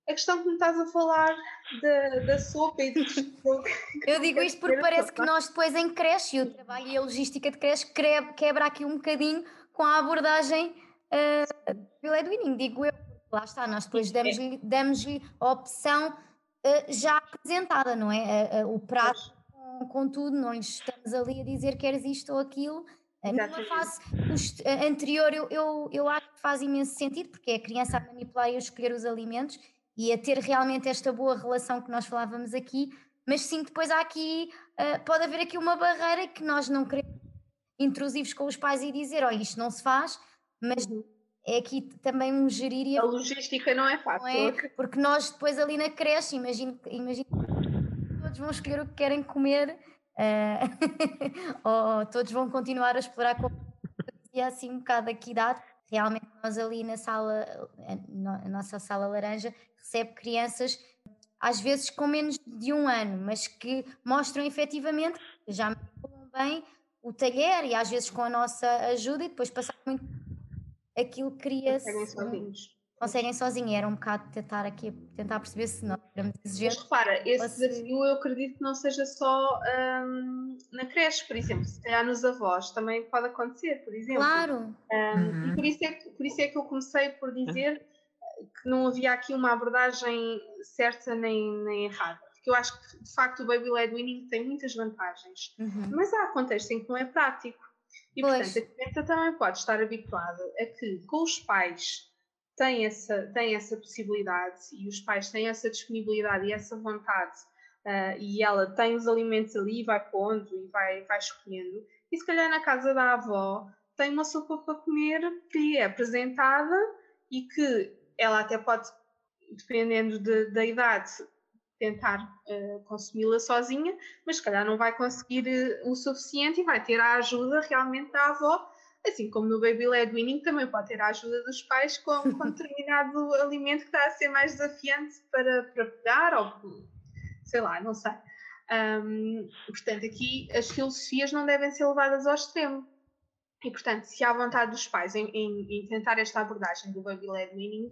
A questão que me estás a falar da, da sopa e do *laughs* Eu digo isto porque parece que nós depois em creche, e o trabalho e a logística de creche quebra aqui um bocadinho com a abordagem uh, do Edwin, digo eu. Lá está, nós depois damos-lhe damos a opção uh, já apresentada, não é? Uh, uh, o prato com, tudo, não estamos ali a dizer queres isto ou aquilo. Numa fase anterior, eu, eu, eu acho que faz imenso sentido, porque é a criança a manipular e a escolher os alimentos, e a ter realmente esta boa relação que nós falávamos aqui, mas sim depois há aqui, uh, pode haver aqui uma barreira que nós não queremos intrusivos com os pais e dizer, olha, isto não se faz, mas é aqui também um gerir e a, a logística não é fácil. Não é? Porque nós depois ali na creche, imagino, imagino todos vão escolher o que querem comer uh, *laughs* ou todos vão continuar a explorar como assim um bocado aqui dado. Realmente nós ali na sala, a nossa sala laranja, recebe crianças às vezes com menos de um ano, mas que mostram efetivamente já manipulam bem o talher e às vezes com a nossa ajuda e depois passar muito aquilo cria-se. Conseguem sozinhos. Era um bocado tentar aqui, tentar perceber se nós éramos exigentes. Mas repara, esse desafio eu acredito que não seja só um, na creche, por exemplo, se calhar nos avós também pode acontecer, por exemplo. Claro. Um, uhum. E por isso, é que, por isso é que eu comecei por dizer que não havia aqui uma abordagem certa nem, nem errada. Porque eu acho que, de facto, o Baby Led Winning tem muitas vantagens, uhum. mas há contextos em que não é prático. E, pois. portanto, a criança também pode estar habituada a que, com os pais, tem essa, tem essa possibilidade e os pais têm essa disponibilidade e essa vontade uh, e ela tem os alimentos ali, vai pondo e vai, vai escolhendo. E se calhar na casa da avó tem uma sopa para comer que é apresentada e que ela até pode, dependendo de, da idade, tentar uh, consumi-la sozinha, mas se calhar não vai conseguir uh, o suficiente e vai ter a ajuda realmente da avó, assim como no Baby Led Winning também pode ter a ajuda dos pais com, *laughs* com determinado alimento que está a ser mais desafiante para, para pegar ou sei lá, não sei. Um, portanto, aqui as filosofias não devem ser levadas ao extremo. E, portanto, se há vontade dos pais em, em, em tentar esta abordagem do Baby Led Winning,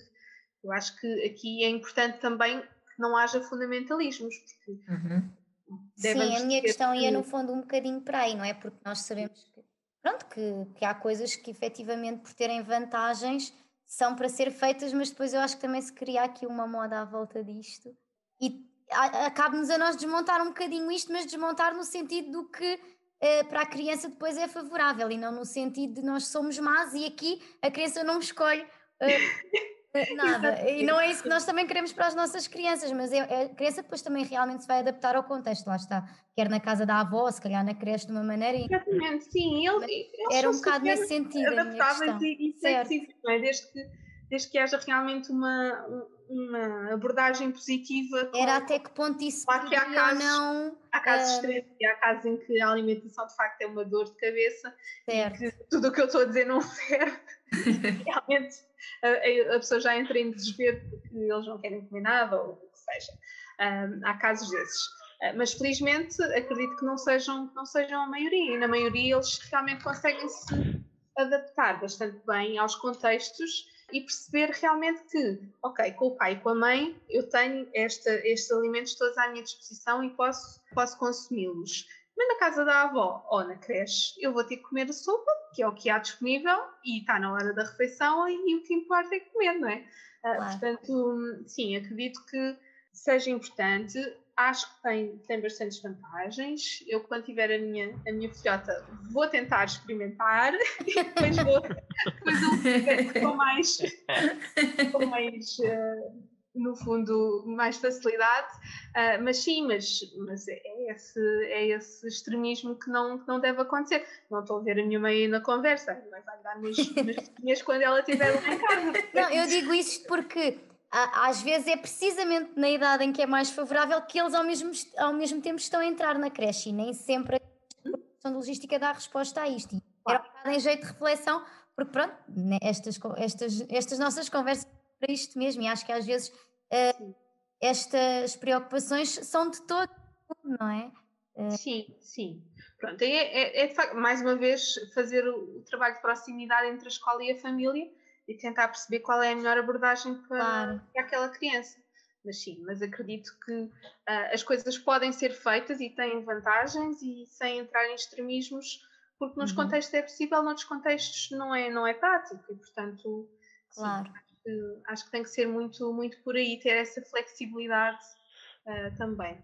eu acho que aqui é importante também que não haja fundamentalismos, porque uhum. Sim, a minha questão que... ia no fundo um bocadinho para aí, não é? Porque nós sabemos que, pronto, que, que há coisas que efetivamente por terem vantagens são para ser feitas, mas depois eu acho que também se cria aqui uma moda à volta disto. E acabe-nos a nós desmontar um bocadinho isto, mas desmontar no sentido do que eh, para a criança depois é favorável e não no sentido de nós somos más e aqui a criança não escolhe eh, *laughs* Nada, e não é isso que nós também queremos para as nossas crianças, mas é, é, a criança depois também realmente se vai adaptar ao contexto, lá está, quer na casa da avó, se calhar na creche de uma maneira. Exatamente, sim, ele, eles era um bocado nesse sentido. Adaptáveis e, e é? desde, que, desde que haja realmente uma, uma abordagem positiva. Era até que ponto isso claro que há casos, não. Há casos uh... extremos e há casos em que a alimentação de facto é uma dor de cabeça certo. e que tudo o que eu estou a dizer não *laughs* serve. realmente a, a, pessoa já entra em desespero porque eles não querem comer nada ou o que seja. Um, há casos desses. Uh, mas felizmente acredito que não sejam, que não sejam a maioria, e na maioria eles realmente conseguem se adaptar bastante bem aos contextos e perceber realmente que, ok, com o pai e com a mãe eu tenho esta, estes alimentos todos à minha disposição e posso, posso consumi-los. Mas na casa da avó ou na creche eu vou ter que comer a sopa, que é o que há disponível e está na hora da refeição e, e o que importa é comer, não é? Ah, claro. Uh, portanto, sim, acredito que seja importante acho que tem, tem bastantes vantagens. Eu, quando tiver a minha, a minha filhota, vou tentar experimentar *laughs* e depois vou, depois eu com mais, com mais uh, no fundo, mais facilidade. Uh, mas sim, mas, mas é, esse, é esse extremismo que não, que não deve acontecer. Não estou a ver a minha mãe na conversa, mas vai dar umas quando ela estiver lá em casa. Não, eu digo isso porque às vezes é precisamente na idade em que é mais favorável que eles ao mesmo, ao mesmo tempo estão a entrar na creche e nem sempre a questão de logística dá resposta a isto. E era um bocado em jeito de reflexão, porque pronto, né, estas, estas, estas nossas conversas para isto mesmo, e acho que às vezes uh, estas preocupações são de todo, não é? Uh, sim, sim. Pronto, é, é, é de facto, mais uma vez, fazer o, o trabalho de proximidade entre a escola e a família e tentar perceber qual é a melhor abordagem para, claro. para aquela criança. Mas sim, mas acredito que uh, as coisas podem ser feitas e têm vantagens e sem entrar em extremismos, porque nos uhum. contextos é possível, noutros contextos não é, não é prático e, portanto, claro. Sim, acho, que, acho, que, tem que ser muito, muito por aí, ter essa flexibilidade uh, também.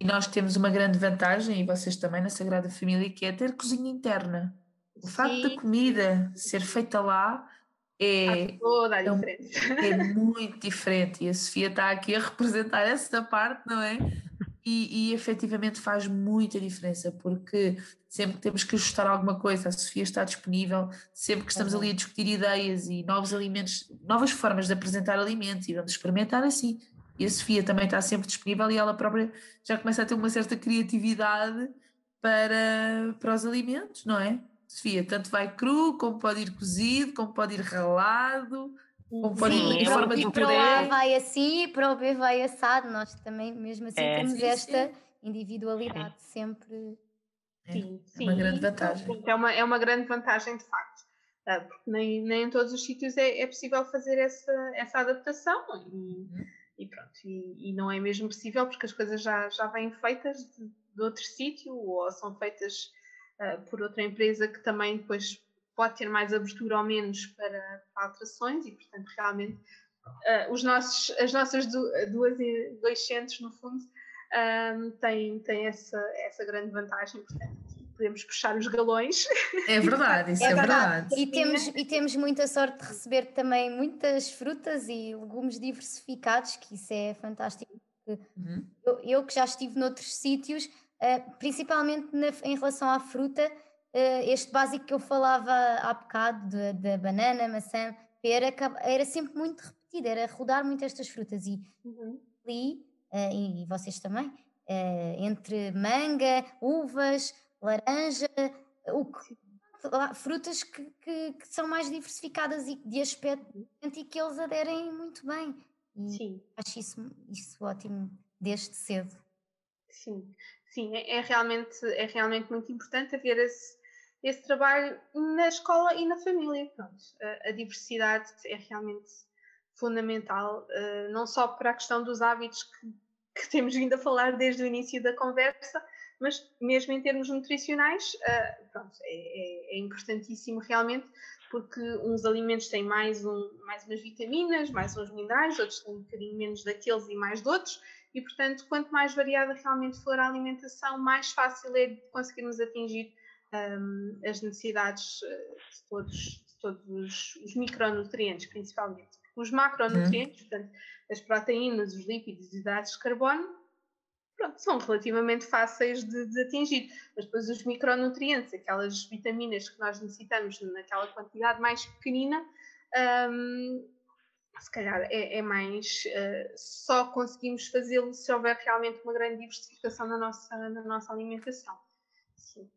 E nós temos uma grande vantagem, e vocês também na Sagrada Família, que é ter cozinha interna. O facto da comida ser feita lá é, toda a é, é, *laughs* muito diferente e a Sofia está aqui a representar essa parte, não é? E, e efetivamente faz muita diferença porque sempre que temos que ajustar alguma coisa, a Sofia está disponível, sempre que estamos ali a discutir ideias e novos alimentos, novas formas de apresentar alimentos e vamos experimentar assim. e a Sofia também está sempre disponível e ela própria já começa a ter uma certa criatividade para, para os alimentos, não é? Sofia, tanto vai cru, como pode ir cozido, como pode ir ralado, como pode Sim, ir em forma de o- para o A puré. vai assim, para o B vai assado. Nós também, mesmo assim, É. temos Sim, sim. esta individualidade sempre. É, Sim, é uma sim. grande E, vantagem. É uma, é uma grande vantagem, de facto. Ah, Porque nem, nem em todos os sítios é, é possível fazer essa, essa adaptação e, e pronto. E, e não é mesmo possível porque as coisas já, já vêm feitas de, de outro sítio ou são feitas ah, por outra empresa que também depois pode ter mais abertura ou menos para, para alterações e, portanto, realmente ah, os nossos, as nossas du- duas, dois centros, no fundo, um, têm, têm essa, essa grande vantagem. Portanto, podemos puxar os galões. É verdade, isso *laughs* é, É verdade. E temos, e temos muita sorte de receber também muitas frutas e legumes diversificados, que isso é fantástico. Uhum. Eu, eu que já estive noutros sítios, eh, principalmente na- em relação à fruta, eh, este básico que eu falava há bocado, da- banana, maçã, pera, era sempre muito repetido, era rodar muito estas frutas. E ali, eh, e vocês também, entre manga, uvas, laranja, o que- frutas que, que- que são mais diversificadas e de aspecto e que eles aderem muito bem. E Sim, acho isso, isso ótimo desde cedo. sim, sim. É, é realmente, é realmente muito importante haver esse, esse trabalho na escola e na família. Pronto, a, a diversidade é realmente fundamental, eh, não só para a questão dos hábitos que, que *laughs* temos vindo a falar desde o início da conversa, mas mesmo em termos nutricionais, eh, pronto, é, é- é importantíssimo realmente, porque uns alimentos têm mais, um, mais umas vitaminas, mais uns minerais, outros têm um bocadinho menos daqueles e mais de outros, e portanto, quanto mais variada realmente for a alimentação, mais fácil é de conseguirmos atingir hum, as necessidades eh, de todos, de todos os, micronutrientes, principalmente. Os macronutrientes, portanto, as proteínas, os lípidos e os hidratos de carbono, pronto, são relativamente fáceis de, de atingir. Mas depois os micronutrientes, aquelas vitaminas que nós necessitamos naquela quantidade mais pequenina, hum, se calhar é, é mais. eh, só conseguimos fazê-lo se houver realmente uma grande diversificação na nossa, na nossa alimentação. Sim.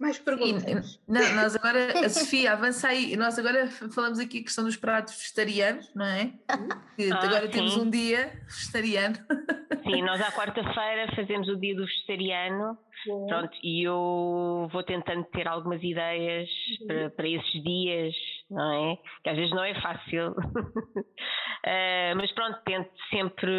Mais perguntas? Não, nós agora, a *laughs* Sofia, avança aí. Nós agora falamos aqui a questão dos pratos vegetarianos, não é? Que Ah, agora temos sim. um dia vegetariano. *laughs* Sim, nós à quarta-feira fazemos o dia do vegetariano. Pronto, e eu vou tentando ter algumas ideias para, para esses dias, não é? Que às vezes não é fácil. Eh, *laughs* mas pronto, tento sempre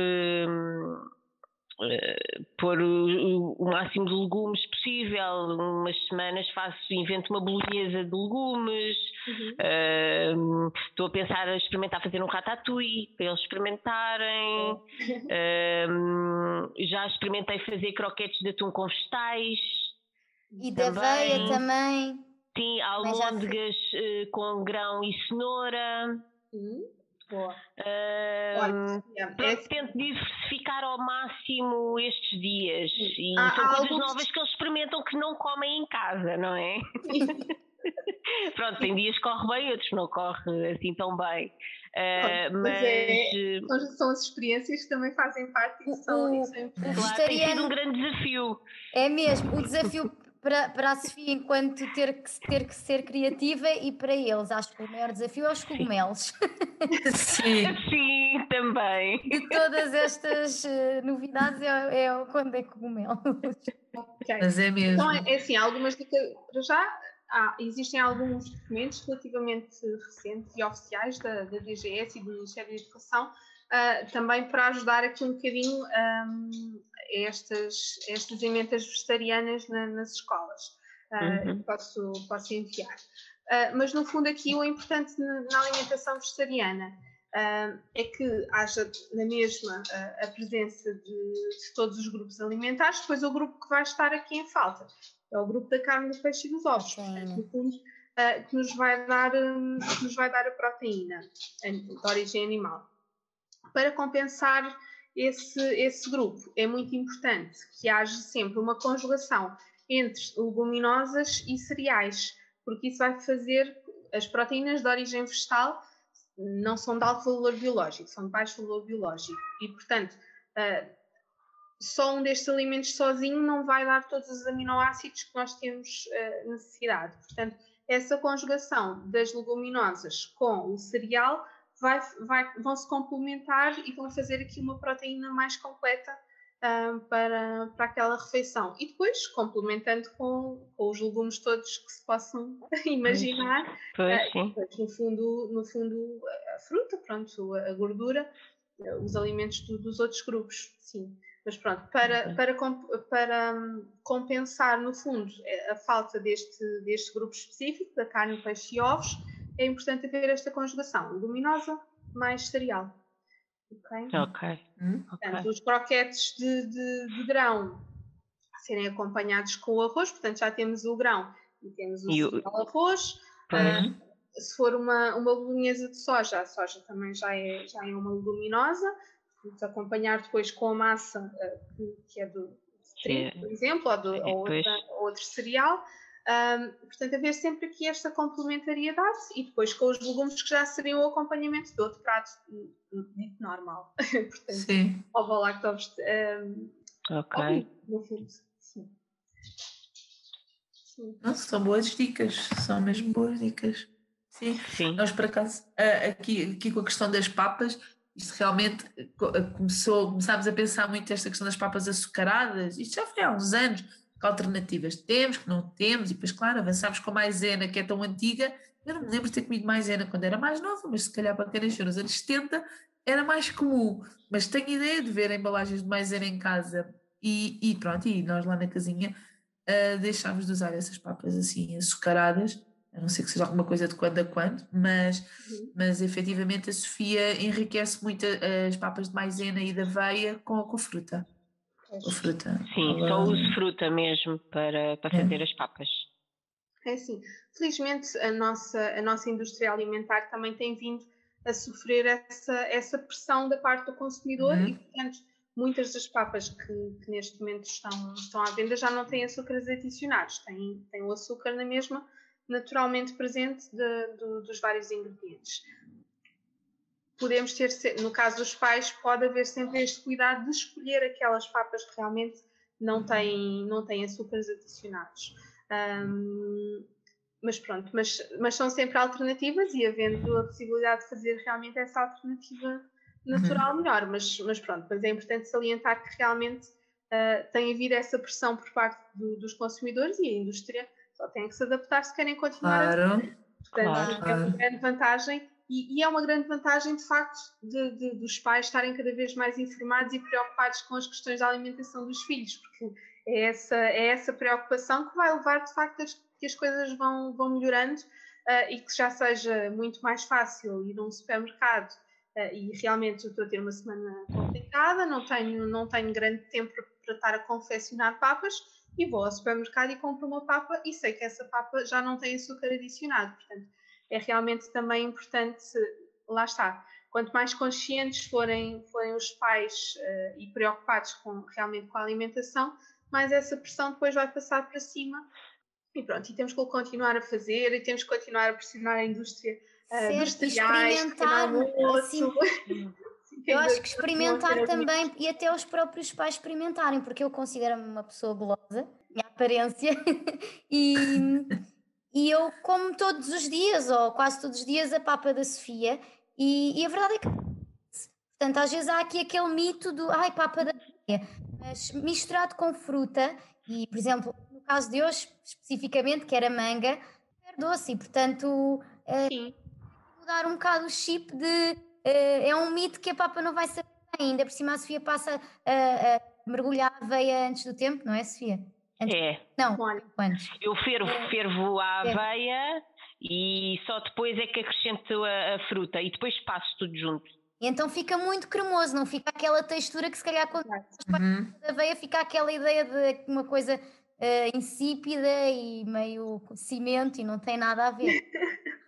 hum, eh, pôr o, o- máximo de legumes possível. Umas semanas faço, invento uma bolonhesa de legumes. Uhum. Hum, Estou a pensar a experimentar fazer um ratatouille para eles experimentarem. Hum, *laughs* já experimentei fazer croquetes de atum com vegetais. E da Também. aveia também. Sim, almôndegas com grão e cenoura. Hum, Boa. Hum, Olha, é, Pronto, tento diversificar ao máximo estes dias. E Há- são há coisas alguns- novas que eles experimentam que não comem em casa, não é? *laughs* Pronto, tem dias que corre bem, outros não corre assim tão bem. Eh, Pronto, mas mas é- eh, são, as experiências que também fazem parte e são, o- e são o claro, tem sido vegetariano- um grande desafio. É mesmo, o desafio para, para a Sofia enquanto ter que, ter que ser criativa e para eles, acho que o maior desafio é os cogumelos. Sim. *laughs* Sim, também. De todas estas eh, novidades é, é o- quando é cogumelos. Ok. Mas é mesmo. Então, é, é assim, algumas dicas para já. há- existem alguns documentos relativamente recentes e oficiais da, da DGS e do Ministério da Educação ah, também para ajudar aqui um bocadinho ahm, estas, estas emendas vegetarianas na- nas escolas. Uhum. eu posso, posso enviar. Ah, mas no fundo aqui o importante na, alimentação vegetariana ah, é que haja na mesma a presença de, de todos os grupos alimentares, depois o grupo que vai estar aqui em falta é o grupo da carne, do peixe e dos ovos, portanto, no fundo, que, nos vai dar, hum, que nos vai dar a proteína de origem animal. Para compensar esse, esse grupo, é muito importante que haja sempre uma conjugação entre leguminosas e cereais, porque isso vai fazer as proteínas de origem vegetal não são de alto valor biológico, são de baixo valor biológico. E, portanto, uh, só um destes alimentos sozinho não vai dar todos os aminoácidos que nós temos uh, necessidade. Portanto, essa conjugação das leguminosas com o cereal vai, vai, vão se complementar e vão fazer aqui uma proteína mais completa uh, para, para aquela refeição. E depois, complementando com, com os legumes todos que se possam *laughs* imaginar, pois, uh, depois, no, fundo, no fundo, a fruta, pronto, a gordura, os alimentos do, dos outros grupos, sim. Mas pronto, para, para, para um, compensar, no fundo, a falta deste, deste grupo específico, da carne, peixe e ovos, é importante haver esta conjugação luminosa mais cereal. Ok? Ok. Hum? Portanto, os croquetes de, de, de, grão serem acompanhados com o arroz, portanto já temos o grão e temos o, e o... arroz. Uh, se for uma, uma bolonhesa de soja, a soja também já é, já é uma leguminosa, Vamos acompanhar depois com a massa uh, que, que, é do trigo, por exemplo, ou, do, ou outra, outro cereal. Um, portanto, haver sempre aqui esta complementariedade e depois com os legumes que já seriam o acompanhamento de outro prato dito normal. *laughs* portanto, sim. ovo lactose. Um, ok. No fundo, sim. sim. Não, são boas dicas, são mesmo boas dicas. Sim. sim. Nós, por acaso, aqui, aqui com a questão das papas, isto realmente eh, começou, começámos a pensar muito esta questão das papas açucaradas, isto já foi há uns anos, que alternativas temos, que não temos, e depois, claro, avançámos com a maisena, que é tão antiga, eu não me lembro de ter comido maisena quando era mais nova, mas se calhar para quem nasceu nos anos 70 era mais comum, mas tenho ideia de ver embalagens de maisena em casa, e, e pronto, e nós lá na casinha uh, deixámos de usar essas papas assim açucaradas, a não ser que seja alguma coisa de quando a quando, mas, uhum. mas efetivamente a Sofia enriquece muito as papas de maisena e da aveia com, com fruta. Com fruta. Sim, Ela... só uso fruta mesmo para, para é. fazer as papas. É assim, felizmente a nossa, a nossa indústria alimentar também tem vindo a sofrer essa, essa pressão da parte do consumidor uhum. e, portanto, muitas das papas que, que, neste momento estão, estão à venda já não têm açúcares adicionados, têm, têm o açúcar na mesma, naturalmente presente de, de, dos vários ingredientes. Podemos ter, no caso dos pais, pode haver sempre este cuidado de escolher aquelas papas que realmente não têm, não têm açúcares adicionados. Um, mas pronto, mas, mas são sempre alternativas e havendo a possibilidade de fazer realmente essa alternativa natural, uhum. melhor. Mas, mas pronto, mas é importante salientar que realmente uh, tem havido essa pressão por parte do, dos consumidores e a indústria só têm que se adaptar se querem continuar claro, a Portanto, claro, é uma grande vantagem e, e, é uma grande vantagem, de facto, de, de, dos pais estarem cada vez mais informados e preocupados com as questões da alimentação dos filhos, porque é essa, é essa preocupação que vai levar, de facto, a que as coisas vão, vão melhorando uh, e que já seja muito mais fácil ir a um supermercado uh, e realmente eu estou a ter uma semana complicada, não tenho, não tenho grande tempo para estar a confeccionar papas, e vou ao supermercado e compro uma papa e sei que essa papa já não tem açúcar adicionado. Portanto, é realmente também importante, lá está, quanto mais conscientes forem, forem os pais uh, e preocupados com, realmente com a alimentação, mais essa pressão depois vai passar para cima. E pronto, e temos que continuar a fazer, e temos que continuar a pressionar a indústria uh, dos cereais, experimentar, assim, *laughs* Eu acho que experimentar também e até os próprios pais experimentarem, porque eu considero-me uma pessoa gulosa, minha aparência, *laughs* e, e eu como todos os dias, ou quase todos os dias, a papa da Sofia, e, e a verdade é que. Portanto, às vezes há aqui aquele mito do ai, papa da Sofia, mas misturado com fruta, e por exemplo, no caso de hoje, especificamente, que era manga, é doce, e portanto. É, mudar um bocado o chip de uh, é um mito que a Papa não vai ser bem. Ainda por cima a Sofia passa a, a mergulhar a aveia antes do tempo, não é, Sofia? Antes... É. Não, antes. Eu fervo, fervo a é. aveia e só depois é que acrescento a, a fruta e depois passo tudo junto. E então fica muito cremoso, não fica aquela textura que se calhar quando uhum. a aveia fica aquela ideia de uma coisa uh, insípida e meio cimento e não tem nada a ver. *laughs*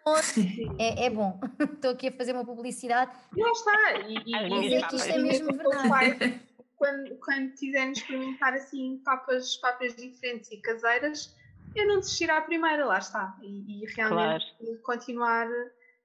É, é bom. *laughs* Estou aqui a fazer uma publicidade. Não está. E, e dizer que isto é mesmo verdade. *laughs* Quando, quando quiserem experimentar assim papas, papas diferentes e caseiras, eu não desistir à primeira, lá está. E, e realmente claro. continuar,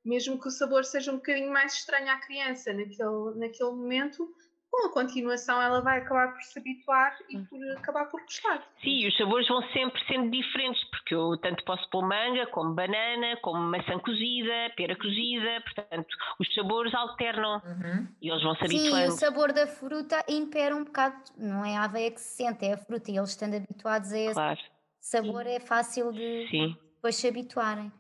mesmo que o sabor seja um bocadinho mais estranho à criança naquele, naquele momento, com a continuação ela vai acabar por se habituar e por acabar por gostar. Sim, os sabores vão sempre sendo diferentes, porque eu tanto posso pôr manga, como banana, como maçã cozida, pera cozida, portanto, os sabores alternam Uhum. e eles vão se Sim, habituando. o sabor da fruta impera um bocado, não é a aveia que se sente, é a fruta, e eles estando habituados a esse Claro, sabor é fácil de sim. depois se habituarem.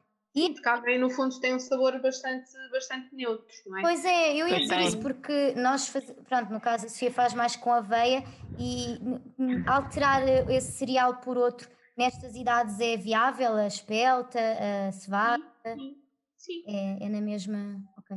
E porque a aveia no fundo tem um sabor bastante, bastante neutro, não é? Pois é, eu ia dizer tem. isso porque nós, faz... pronto, no caso a Sofia faz mais com aveia e alterar esse cereal por outro nestas idades é viável, a espelta, a cevada, Sim, sim, é, é na mesma. Ok.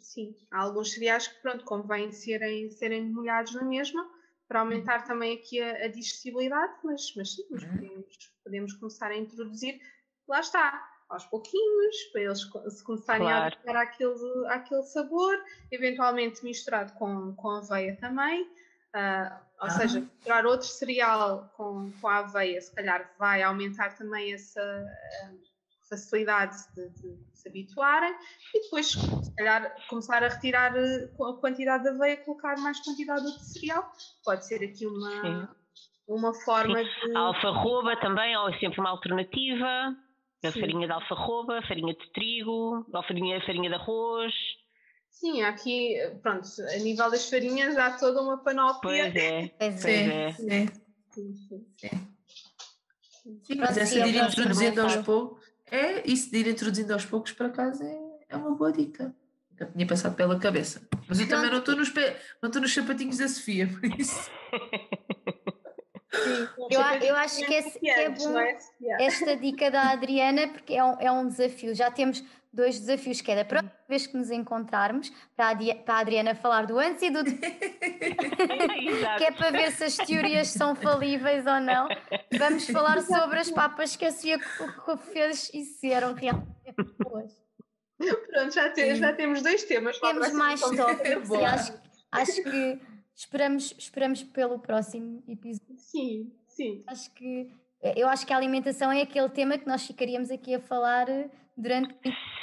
sim. Há alguns cereais que pronto, convém serem, serem molhados na mesma para aumentar também aqui a, a digestibilidade, mas, mas sim, mas Uhum. podemos, podemos começar a introduzir, lá está, aos pouquinhos, para eles se começarem a Claro. adaptar àquele, àquele sabor, eventualmente misturado com, com aveia também. ah, ou Ah. seja, misturar outro cereal com, com a aveia, se calhar vai aumentar também essa ah, facilidade de, de se habituarem e depois, se calhar, começar a retirar com a quantidade de aveia, colocar mais quantidade de cereal. Pode ser aqui uma, Sim. uma forma de. A alfarroba também é sempre uma alternativa. A Sim. farinha de alfarroba, farinha de trigo, a farinha, farinha de arroz. Sim, aqui, pronto, a nível das farinhas há toda uma panóplia. Pois é, Pois é. é. Sim, Sim, sim. mas essa de ir é introduzindo aos poucos, é isso de ir introduzindo aos poucos para casa é, é uma boa dica. Nunca tinha passado pela cabeça. Mas eu também não estou nos, pé- não estou nos sapatinhos da Sofia, por isso. *laughs* Sim, Eu eu acho que esse- que é bom. é, Sofia? Esta dica da Adriana, porque é um, é um desafio. Já temos dois desafios, que é da próxima vez que nos encontrarmos, para a, para a Adriana falar do antes e do *laughs* que é para ver se as teorias são falíveis ou não. Vamos falar sobre as papas que a Sofia fez e se eram realmente boas. Pronto, já, te- já temos dois temas. Temos mais tópicos e acho, acho que esperamos, esperamos pelo próximo episódio. Sim, sim. Acho que eu acho que a alimentação é aquele tema que nós ficaríamos aqui a falar durante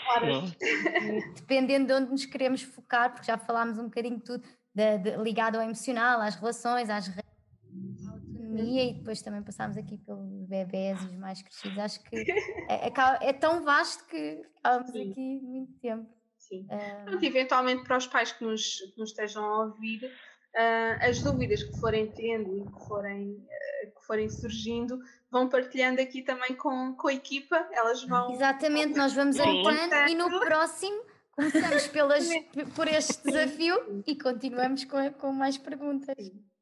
Horas. *laughs* Dependendo de onde nos queremos focar, porque já falámos um bocadinho de tudo de- de- ligado ao emocional, às relações, às à autonomia e depois também passámos aqui pelos bebés e os mais crescidos. Acho que é, é é tão vasto que ficávamos Sim. aqui muito tempo. sim. Ah, Pronto, eventualmente para os pais que nos, que nos estejam a ouvir, ah, as dúvidas que forem tendo e que forem, ah, que forem surgindo, vão partilhando aqui também com, com a equipa, elas vão. exatamente, nós vamos anotando e no próximo começamos pelas, por este desafio e continuamos com, com mais perguntas.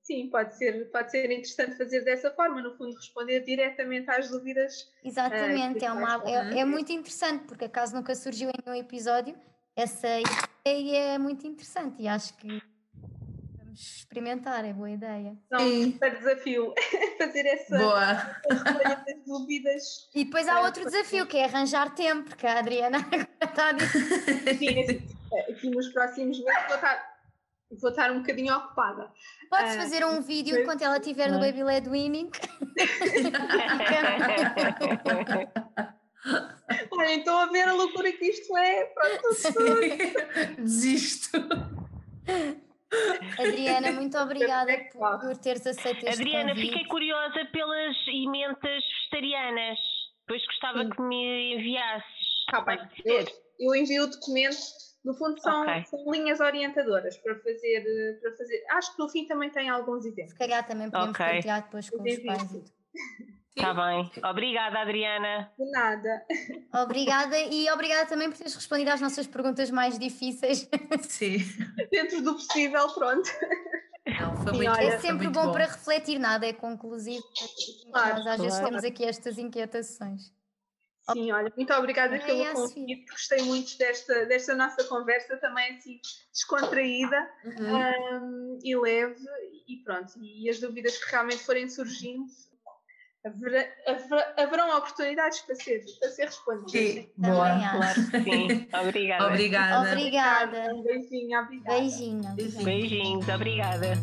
Sim, pode ser, pode ser interessante fazer dessa forma, no fundo, responder diretamente às dúvidas. Exatamente, é, que uma, é, é muito interessante, porque acaso nunca surgiu em nenhum episódio, essa ideia é muito interessante e acho que vamos experimentar, é boa ideia. Não, Sim. super desafio *laughs* fazer essa Boa! das dúvidas. E depois há outro desafio que é arranjar tempo, porque a Adriana *laughs* agora está a dizer. Sim, assim, aqui nos próximos meses vou estar, vou estar um bocadinho ocupada. Podes Ah, fazer um vídeo pois. enquanto ela estiver no. Baby Led Winning. *laughs* Olhem, estão a ver a loucura que isto é. Pronto, Desisto. Adriana, muito obrigada é que por, teres aceito este Adriana, convite. fiquei curiosa pelas ementas vegetarianas. Depois gostava Sim. que me enviasses. Está bem. Eu, eu envio o documento. No fundo, são, Ok. são linhas orientadoras para fazer, para fazer. Acho que no fim também tem alguns exemplos. Se calhar também podemos Ok. partilhar depois com Eu os pais. Está bem. Obrigada, Adriana. De nada. Obrigada e obrigada também por teres respondido às nossas perguntas mais difíceis. *laughs* Sim. Dentro do possível, pronto. Não, foi Sim, muito olha, bom. É foi sempre muito bom, para refletir, nada é conclusivo. Claro, Nós às vezes claro. temos aqui estas inquietações. Sim, olha, muito obrigada É, pelo convite. Gostei muito desta, desta nossa conversa, também assim descontraída Uhum. hum, e leve. E pronto, e as dúvidas que realmente forem surgindo, haverá, haverá- haverão oportunidades para ser, para ser respondidas. Sim, boa. Claro que sim. *laughs* Obrigada. Obrigada. Obrigada. Um beijinho, obrigada. Beijinho. Beijinho. Beijinhos. Obrigada.